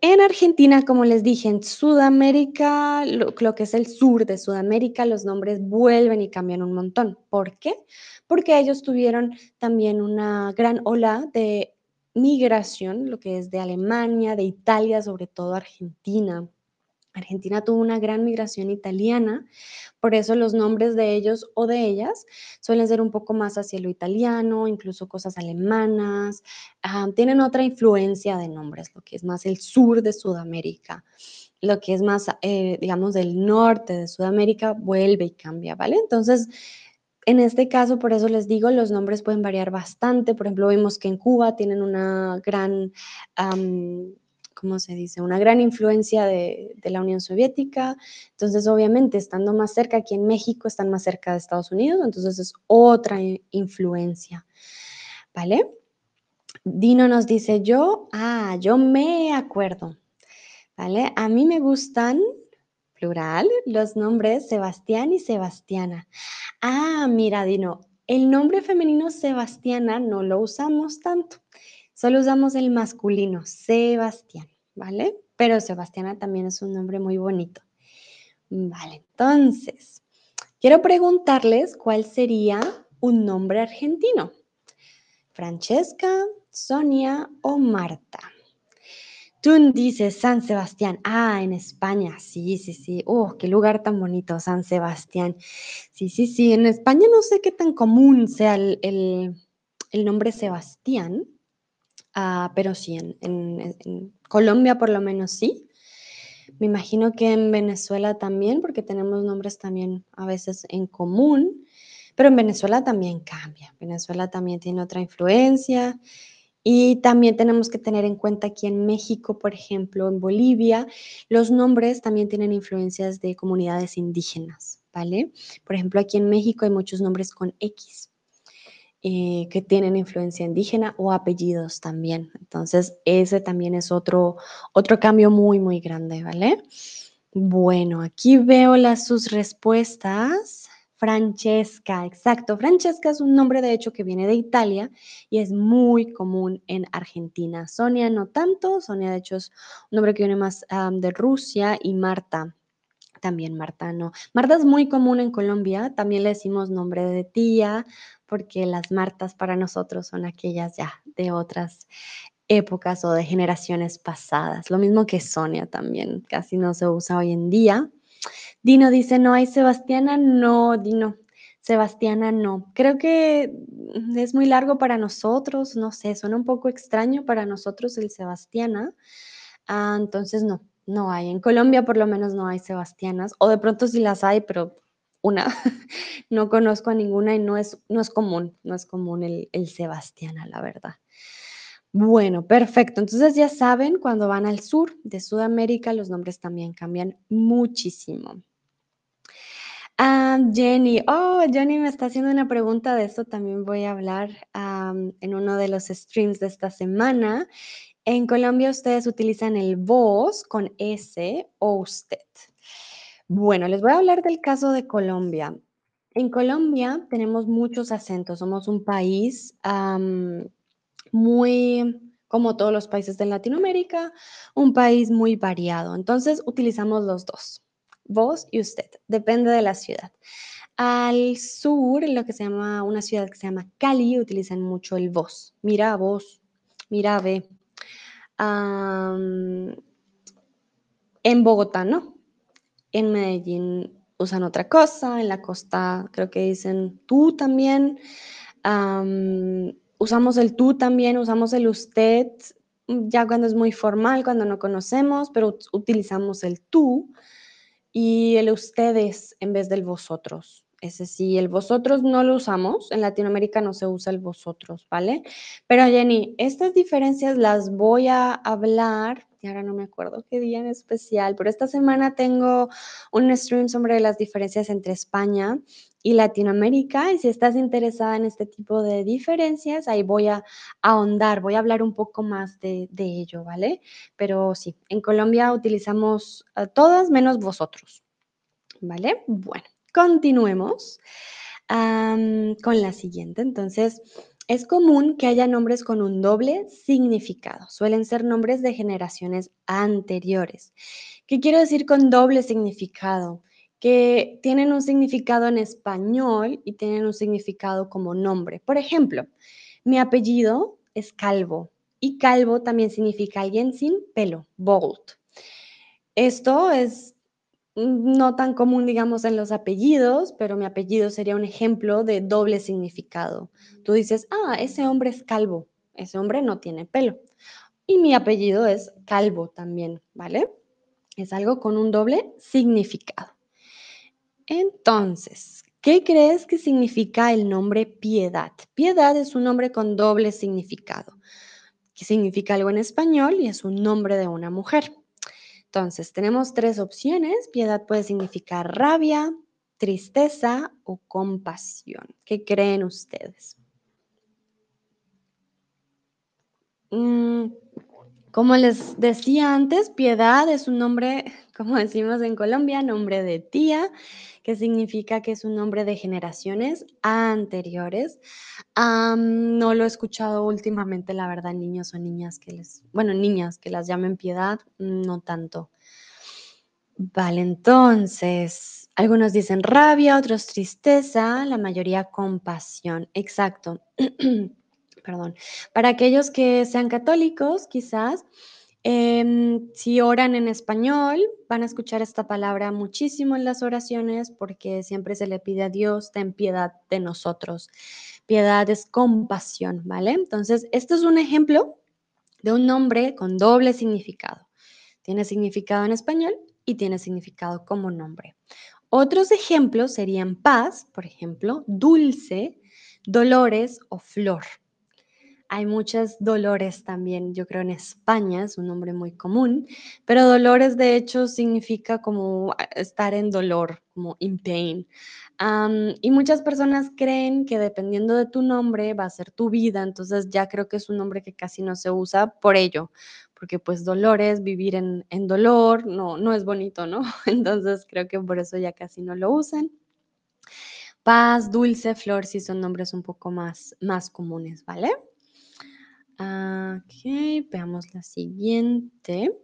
En Argentina, como les dije, en Sudamérica, lo, lo, que es el sur de Sudamérica, los nombres vuelven y cambian un montón. ¿Por qué? Porque ellos tuvieron también una gran ola de migración, lo que es de Alemania, de Italia, sobre todo Argentina. Argentina tuvo una gran migración italiana, por eso los nombres de ellos o de ellas suelen ser un poco más hacia lo italiano, incluso cosas alemanas, uh, tienen otra influencia de nombres, lo que es más el sur de Sudamérica, lo que es más, eh, digamos, del norte de Sudamérica, vuelve y cambia, ¿vale? Entonces, en este caso, por eso les digo, los nombres pueden variar bastante. Por ejemplo, vemos que en Cuba tienen una gran, ¿cómo se dice? Una gran influencia de, de, la Unión Soviética. Entonces, obviamente, estando más cerca, aquí en México están más cerca de Estados Unidos, entonces es otra influencia. ¿Vale? Dino nos dice, yo, ah, yo me acuerdo. ¿Vale? A mí me gustan plural, los nombres Sebastián y Sebastiana. Ah, mira, Dino, el nombre femenino Sebastiana no lo usamos tanto, solo usamos el masculino, Sebastián, ¿vale? Pero Sebastiana también es un nombre muy bonito. Vale, entonces, quiero preguntarles cuál sería un nombre argentino. Francesca, Sonia o Marta. Tú dices San Sebastián. Ah, en España. Sí, sí, sí. Oh, qué lugar tan bonito, San Sebastián. Sí, sí, sí. En España no sé qué tan común sea el, el, nombre Sebastián, ah, pero sí, en, Colombia por lo menos sí. Me imagino que en Venezuela también, porque tenemos nombres también a veces en común, pero en Venezuela también cambia. Venezuela también tiene otra influencia. Y también tenemos que tener en cuenta aquí en México, por ejemplo, en Bolivia, los nombres también tienen influencias de comunidades indígenas, ¿vale? Por ejemplo, aquí en México hay muchos nombres con X. Eh, que tienen influencia indígena o apellidos también. Entonces, ese también es otro, otro cambio muy, muy grande, ¿vale? Bueno, aquí veo las sus respuestas. Francesca, exacto. Francesca es un nombre de hecho que viene de Italia y es muy común en Argentina. Sonia no tanto, Sonia de hecho es un nombre que viene más de Rusia y Marta. También Marta no. Marta es muy común en Colombia, también le decimos nombre de tía, porque las Martas para nosotros son aquellas ya de otras épocas o de generaciones pasadas. Lo mismo que Sonia también, casi no se usa hoy en día. Dino dice, no hay Sebastiana, no, Dino. Sebastiana no. Creo que es muy largo para nosotros, no sé, suena un poco extraño para nosotros el Sebastiana. Ah, entonces no, no hay. En Colombia por lo menos no hay Sebastianas, o de pronto sí las hay, pero una. No conozco a ninguna y no es, no es común, no es común el, el Sebastiana, la verdad. Bueno, perfecto. Entonces ya saben, cuando van al sur de Sudamérica, los nombres también cambian muchísimo. Ah, Jenny, oh, Jenny me está haciendo una pregunta de eso, también voy a hablar en uno de los streams de esta semana. En Colombia ustedes utilizan el vos con S o usted. Bueno, les voy a hablar del caso de Colombia. En Colombia tenemos muchos acentos, somos un país muy, como todos los países de Latinoamérica, un país muy variado. Entonces utilizamos los dos, vos y usted, depende de la ciudad. Al sur, lo que se llama una ciudad que se llama Cali, utilizan mucho el vos. Mira vos, mira ve. en Bogotá, ¿no? En Medellín usan otra cosa, en la costa creo que dicen tú también usamos el tú también, usamos el usted, ya cuando es muy formal, cuando no conocemos, pero utilizamos el tú y el ustedes en vez del vosotros. Ese sí, el vosotros no lo usamos, en Latinoamérica no se usa el vosotros, ¿vale? Pero Jenny, estas diferencias las voy a hablar, y ahora no me acuerdo qué día en especial, pero esta semana tengo un stream sobre las diferencias entre España y Latinoamérica. Y si estás interesada en este tipo de diferencias, ahí voy a ahondar, voy a hablar un poco más de, ello, ¿vale? Pero sí, en Colombia utilizamos todas menos vosotros, ¿vale? Bueno, continuemos con la siguiente. Entonces, es común que haya nombres con un doble significado. Suelen ser nombres de generaciones anteriores. ¿Qué quiero decir con doble significado? que tienen un significado en español y tienen un significado como nombre. Por ejemplo, mi apellido es Calvo y Calvo también significa alguien sin pelo, bald. Esto es no tan común, digamos, en los apellidos, pero mi apellido sería un ejemplo de doble significado. Tú dices, ah, ese hombre es calvo, ese hombre no tiene pelo. Y mi apellido es calvo también, ¿vale? Es algo con un doble significado. Entonces, ¿qué crees que significa el nombre piedad? Piedad es un nombre con doble significado, que significa algo en español y es un nombre de una mujer. Entonces, tenemos tres opciones. Piedad puede significar rabia, tristeza o compasión. ¿Qué creen ustedes? Mm, como les decía antes, Piedad es un nombre, como decimos en Colombia, nombre de tía, que significa que es un nombre de generaciones anteriores. no lo he escuchado últimamente, la verdad, niños o niñas que les, bueno, niñas que las llamen Piedad, no tanto. Vale, entonces, algunos dicen rabia, otros tristeza, la mayoría compasión. Exacto. perdón, para aquellos que sean católicos, quizás, em, si oran en español, van a escuchar esta palabra muchísimo en las oraciones porque siempre se le pide a Dios, ten piedad de nosotros. Piedad es compasión, ¿vale? Entonces, este es un ejemplo de un nombre con doble significado. Tiene significado en español y tiene significado como nombre. Otros ejemplos serían paz, por ejemplo, dulce, dolores o flor. Hay muchos dolores también, yo creo en España es un nombre muy común, pero dolores de hecho significa como ah, estar en dolor, como in pain. y muchas personas creen que dependiendo de tu nombre va a ser tu vida, entonces ya creo que es un nombre que casi no se usa por ello, porque pues dolores, vivir en, en dolor, no, no es bonito, ¿no? Entonces creo que por eso ya casi no lo usan. Paz, dulce, flor, sí son nombres un poco más, más comunes, ¿vale? Ok, veamos la siguiente.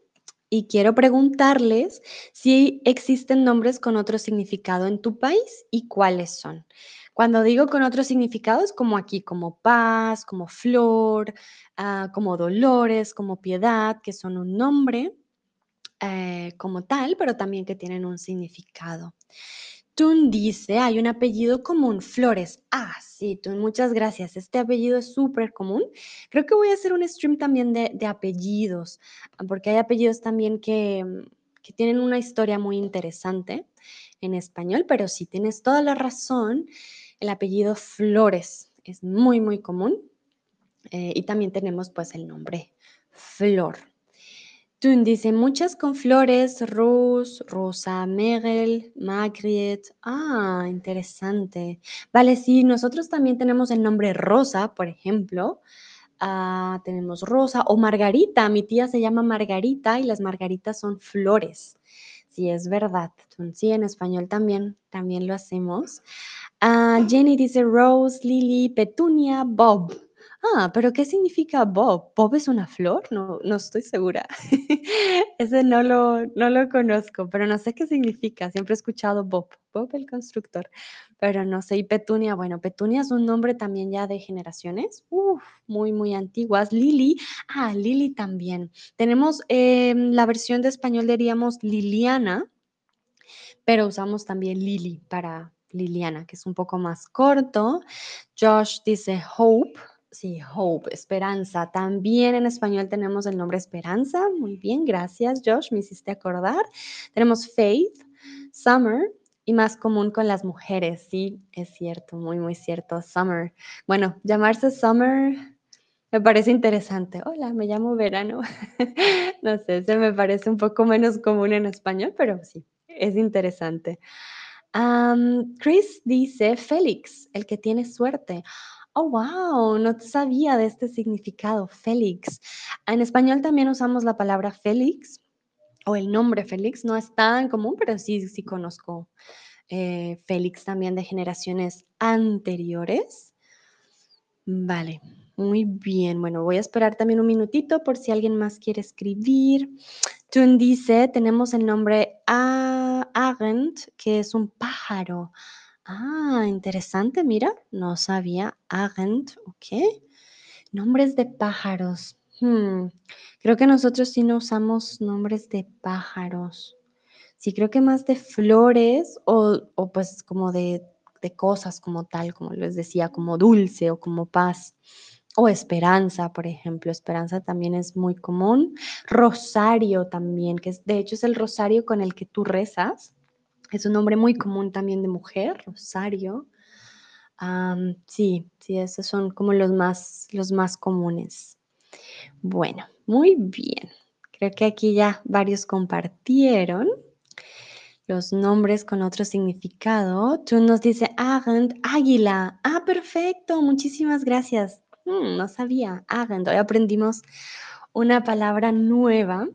Y quiero preguntarles si existen nombres con otro significado en tu país y cuáles son. Cuando digo con otro significado es como aquí, como paz, como flor, ah, como dolores, como piedad, que son un nombre eh, como tal, pero también que tienen un significado. Tun dice, hay un apellido común, Flores. Ah, sí, Tun, muchas gracias. Este apellido es súper común. Creo que voy a hacer un stream también de, de apellidos, porque hay apellidos también que, que tienen una historia muy interesante en español, pero sí, tienes toda la razón. El apellido Flores es muy, muy común. Eh, y también tenemos pues el nombre Flor. Tun dice muchas con flores, Rose, Rosa, Merel, Margaret. Ah, interesante. Vale, sí, nosotros también tenemos el nombre Rosa, por ejemplo. Ah, tenemos Rosa o Margarita. Mi tía se llama Margarita y las margaritas son flores. Sí, es verdad. Sí, en español también, también lo hacemos. Ah, Jenny dice Rose, Lily, Petunia, Bob. Ah, pero ¿qué significa Bob? ¿Bob es una flor? No, no estoy segura. Ese no lo, no lo conozco, pero no sé qué significa. Siempre he escuchado Bob, Bob el constructor, pero no sé. Y Petunia, bueno, Petunia es un nombre también ya de generaciones, uf, muy, muy antiguas. Lili, ah, Lili también. Tenemos em, la versión de español, diríamos Liliana, pero usamos también Lili para Liliana, que es un poco más corto. Josh dice Hope, Sí, Hope, esperanza. También en español tenemos el nombre Esperanza. Muy bien, gracias Josh, me hiciste acordar. Tenemos Faith, Summer y más común con las mujeres. Sí, es cierto, muy, muy cierto. Summer. Bueno, llamarse Summer me parece interesante. Hola, me llamo Verano. no sé, se me parece un poco menos común en español, pero sí, es interesante. Chris dice Félix, el que tiene suerte. Oh, wow, no sabía de este significado, Félix. En español también usamos la palabra Félix o el nombre Félix, no es tan común, pero sí, sí conozco eh, Félix también de generaciones anteriores. Vale, muy bien. Bueno, voy a esperar también un minutito por si alguien más quiere escribir. Tun dice, tenemos el nombre Agent, que es un pájaro. Ah, interesante, mira, no sabía. Agent, ok. Nombres de pájaros. Hmm, creo que nosotros sí no usamos nombres de pájaros. Sí, creo que más de flores o, o pues como de, de cosas como tal, como les decía, como dulce o como paz. O esperanza, por ejemplo. Esperanza también es muy común. Rosario también, que es, de hecho es el rosario con el que tú rezas. Es un nombre muy común también de mujer, Rosario. sí, sí, esos son como los más, los más comunes. Bueno, muy bien. Creo que aquí ya varios compartieron los nombres con otro significado. Tú nos dice Agent, águila. Ah, perfecto. Muchísimas gracias. Mm, no sabía. Agent. Hoy aprendimos una palabra nueva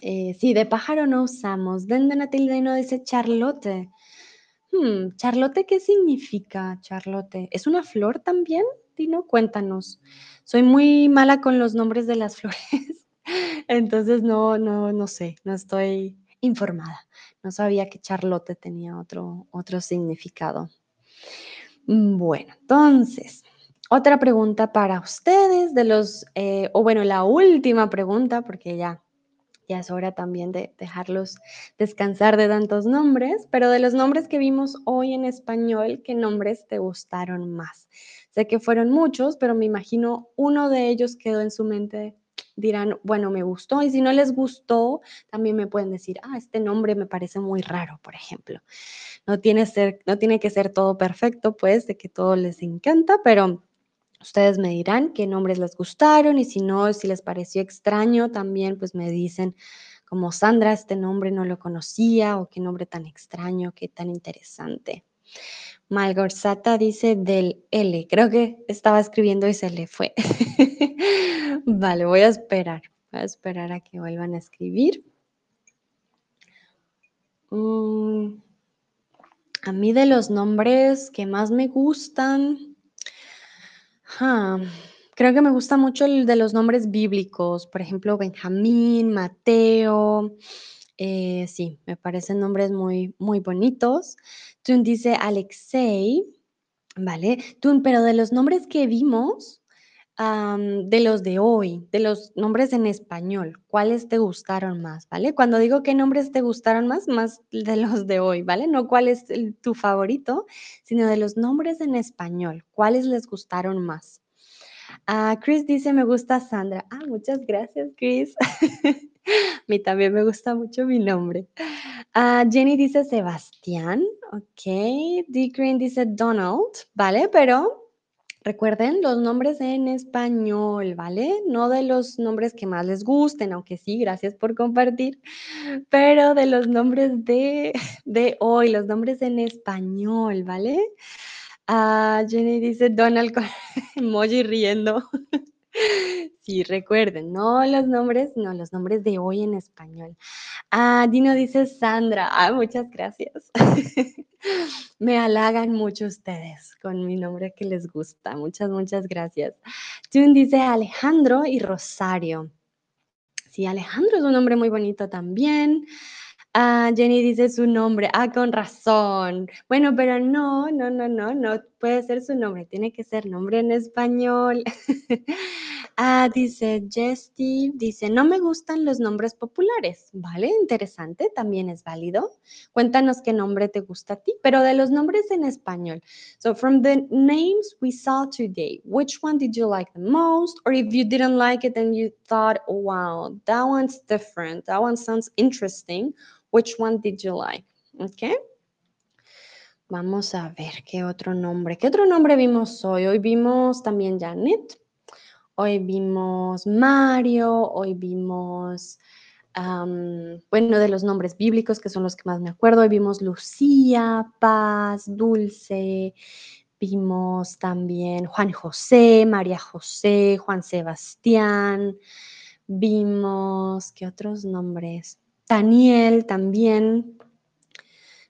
eh, sí, de pájaro no usamos. Dende tilde no dice Charlotte. Hmm, Charlotte, ¿qué significa Charlotte? ¿Es una flor también? Dino, cuéntanos. Soy muy mala con los nombres de las flores, entonces no, no, no sé, no estoy informada. No sabía que Charlotte tenía otro, otro significado. Bueno, entonces, otra pregunta para ustedes de los, eh, o bueno, la última pregunta, porque ya ya es hora también de dejarlos descansar de tantos nombres, pero de los nombres que vimos hoy en español, ¿qué nombres te gustaron más? Sé que fueron muchos, pero me imagino uno de ellos quedó en su mente. Dirán, bueno, me gustó, y si no les gustó, también me pueden decir, ah, este nombre me parece muy raro, por ejemplo. No tiene, ser, no tiene que ser todo perfecto, pues, de que todo les encanta, pero Ustedes me dirán qué nombres les gustaron y si no, si les pareció extraño, también pues me dicen como Sandra, este nombre no lo conocía o qué nombre tan extraño, qué tan interesante. Malgorzata dice del L. Creo que estaba escribiendo y se le fue. vale, voy a esperar. Voy a esperar a que vuelvan a escribir. Mm, a mí de los nombres que más me gustan, Creo que me gusta mucho el de los nombres bíblicos, por ejemplo, Benjamín, Mateo. Eh, sí, me parecen nombres muy, muy bonitos. Tun dice Alexei, ¿vale? Tun, pero de los nombres que vimos, de los de hoy, de los nombres en español, ¿cuáles te gustaron más, vale? Cuando digo qué nombres te gustaron más, más de los de hoy, ¿vale? No cuál es tu favorito, sino de los nombres en español, ¿cuáles les gustaron más? Ah, Chris dice, me gusta Sandra. Ah, muchas gracias, Chris. A mí también me gusta mucho mi nombre. Ah, Jenny dice Sebastián, ok. D. Green dice Donald, ¿vale? Pero Recuerden los nombres en español, ¿vale? No de los nombres que más les gusten, aunque sí, gracias por compartir, pero de los nombres de, de hoy, los nombres en español, ¿vale? Ah, Jenny dice Donald con riendo. Sí, recuerden, no los nombres, no los nombres de hoy en español. Ah, Dino dice Sandra. Ah, muchas gracias. Me halagan mucho ustedes con mi nombre que les gusta. Muchas, muchas gracias. June dice Alejandro y Rosario. Sí, Alejandro es un nombre muy bonito también. Ah, Jenny dice su nombre. Ah, con razón. Bueno, pero no, no, no, no, no puede ser su nombre. Tiene que ser nombre en español. Ah, dice Jesty, dice, no me gustan los nombres populares, ¿vale? Interesante, también es válido. Cuéntanos qué nombre te gusta a ti, pero de los nombres en español. So from the names we saw today, which one did you like the most? Or if you didn't like it and you thought, wow, that one's different, that one sounds interesting, which one did you like? Okay. Vamos a ver qué otro nombre. ¿Qué otro nombre vimos hoy? Hoy vimos también Janet. Hoy vimos Mario, hoy vimos, bueno, de los nombres bíblicos, que son los que más me acuerdo, hoy vimos Lucía, Paz, Dulce, vimos también Juan José, María José, Juan Sebastián, vimos, ¿qué otros nombres? Daniel también.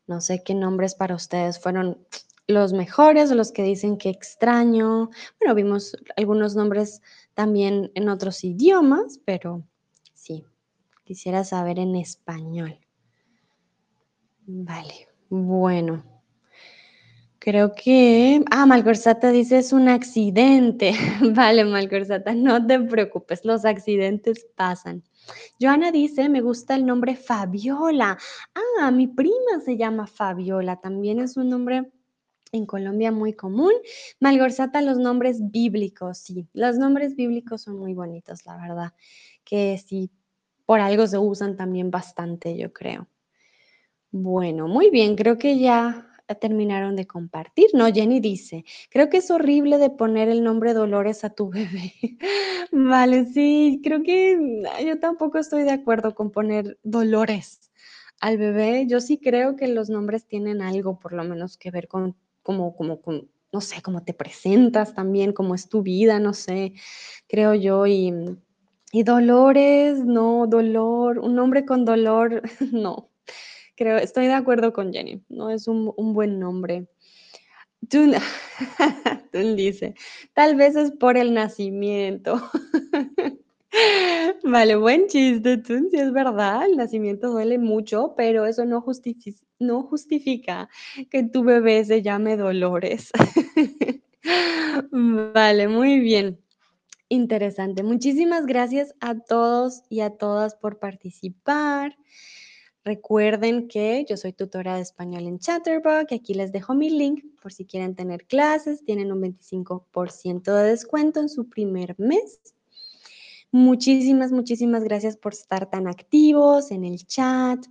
No sé qué nombres para ustedes fueron los mejores los que dicen que extraño. Bueno, vimos algunos nombres también en otros idiomas, pero sí, quisiera saber en español. Vale, bueno. Creo que... Ah, Malgorzata dice es un accidente. vale, Malgorzata, no te preocupes, los accidentes pasan. Joana dice, me gusta el nombre Fabiola. Ah, mi prima se llama Fabiola, también es un nombre en Colombia muy común. Malgorzata, los nombres bíblicos, sí, los nombres bíblicos son muy bonitos, la verdad, que sí, por algo se usan también bastante, yo creo. Bueno, muy bien, creo que ya terminaron de compartir. No, Jenny dice, creo que es horrible de poner el nombre Dolores a tu bebé. vale, sí, creo que yo tampoco estoy de acuerdo con poner Dolores al bebé. Yo sí creo que los nombres tienen algo por lo menos que ver con como, como, no sé, cómo te presentas también, cómo es tu vida, no sé, creo yo, y, y dolores, no, dolor, un nombre con dolor, no, creo, estoy de acuerdo con Jenny, no es un, un buen nombre. Tú dice, tal vez es por el nacimiento. Vale, buen chiste, tú, sí es verdad, el nacimiento duele mucho, pero eso no, no justifica que tu bebé se llame Dolores. Vale, muy bien. Interesante. Muchísimas gracias a todos y a todas por participar. Recuerden que yo soy tutora de español en Chatterbox. Aquí les dejo mi link por si quieren tener clases. Tienen un 25% de descuento en su primer mes. Muchísimas, muchísimas gracias por estar tan activos en el chat.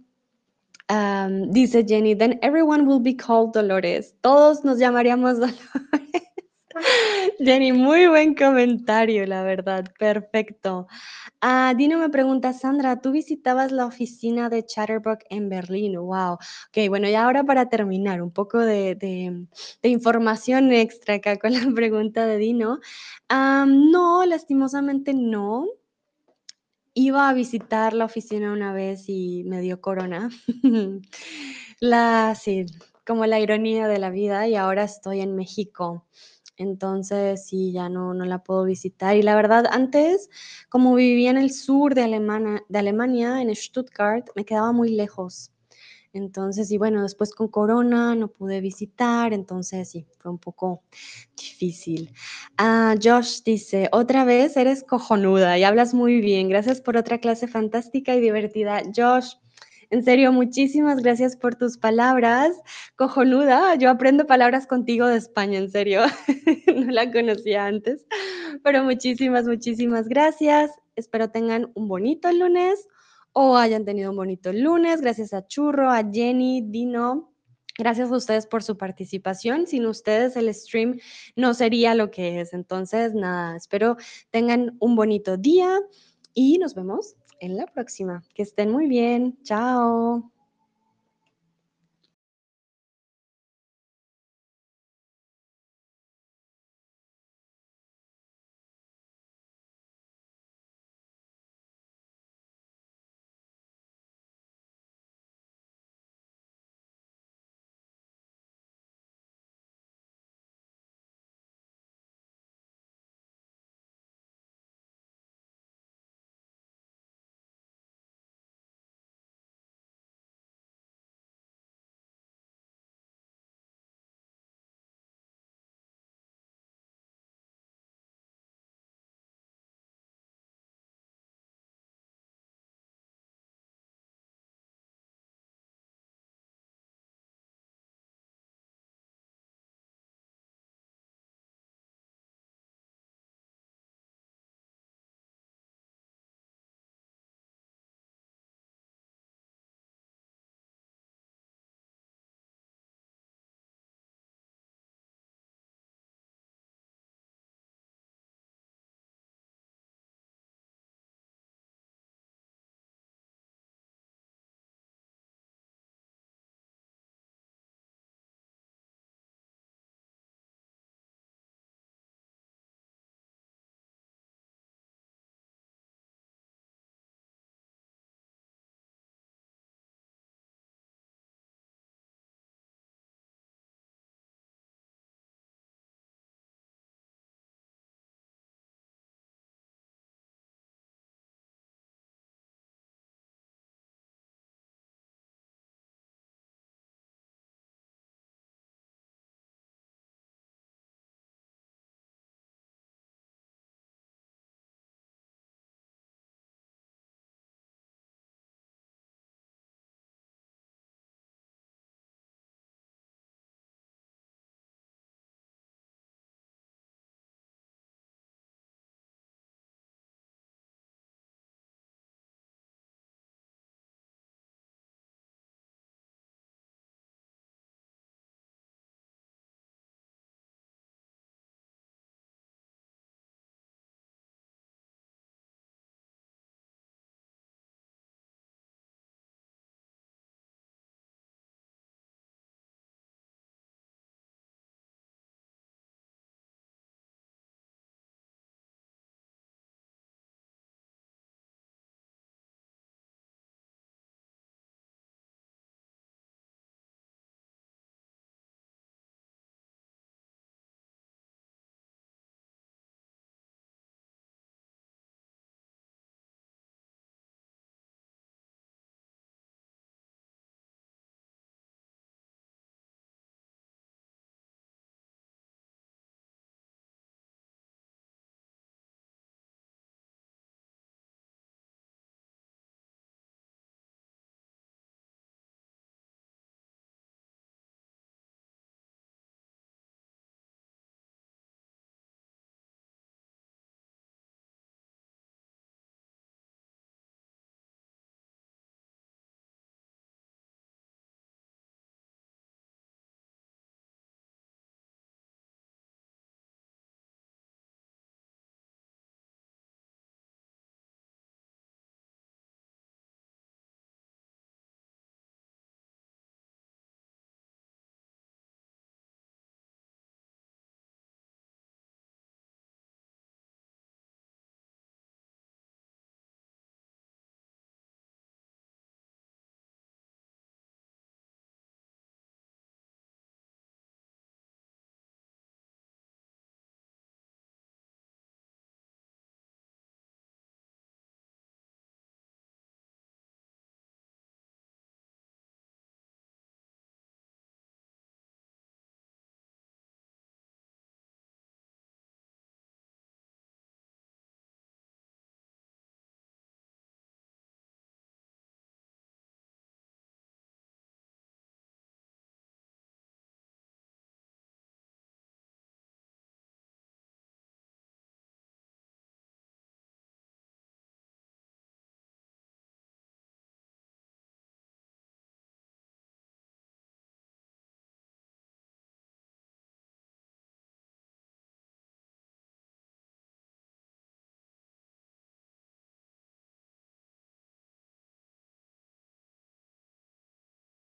dice Jenny, then everyone will be called Dolores. Todos nos llamaríamos Dolores. Jenny, muy buen comentario, la verdad. Perfecto. Ah, Dino me pregunta, Sandra, ¿tú visitabas la oficina de Chatterbox en Berlín? Wow. Ok, bueno, y ahora para terminar, un poco de, información extra acá con la pregunta de Dino. no, lastimosamente no. Iba a visitar la oficina una vez y me dio corona. la, sí, como la ironía de la vida y ahora estoy en México. Entonces, sí, ya no, no la puedo visitar. Y la verdad, antes, como vivía en el sur de Alemania, de Alemania, en Stuttgart, me quedaba muy lejos. Entonces, y bueno, después con corona no pude visitar, entonces sí, fue un poco difícil. Ah, Josh dice, otra vez eres cojonuda y hablas muy bien. Gracias por otra clase fantástica y divertida. Josh, en serio, muchísimas gracias por tus palabras. Cojonuda, yo aprendo palabras contigo de España, en serio. no la conocía antes, pero muchísimas, muchísimas gracias. Espero tengan un bonito lunes o hayan tenido un bonito lunes. Gracias a Churro, a Jenny, Dino. Gracias a ustedes por su participación. Sin ustedes el stream no sería lo que es. Entonces, nada, espero tengan un bonito día y nos vemos en la próxima. Que estén muy bien. Chao.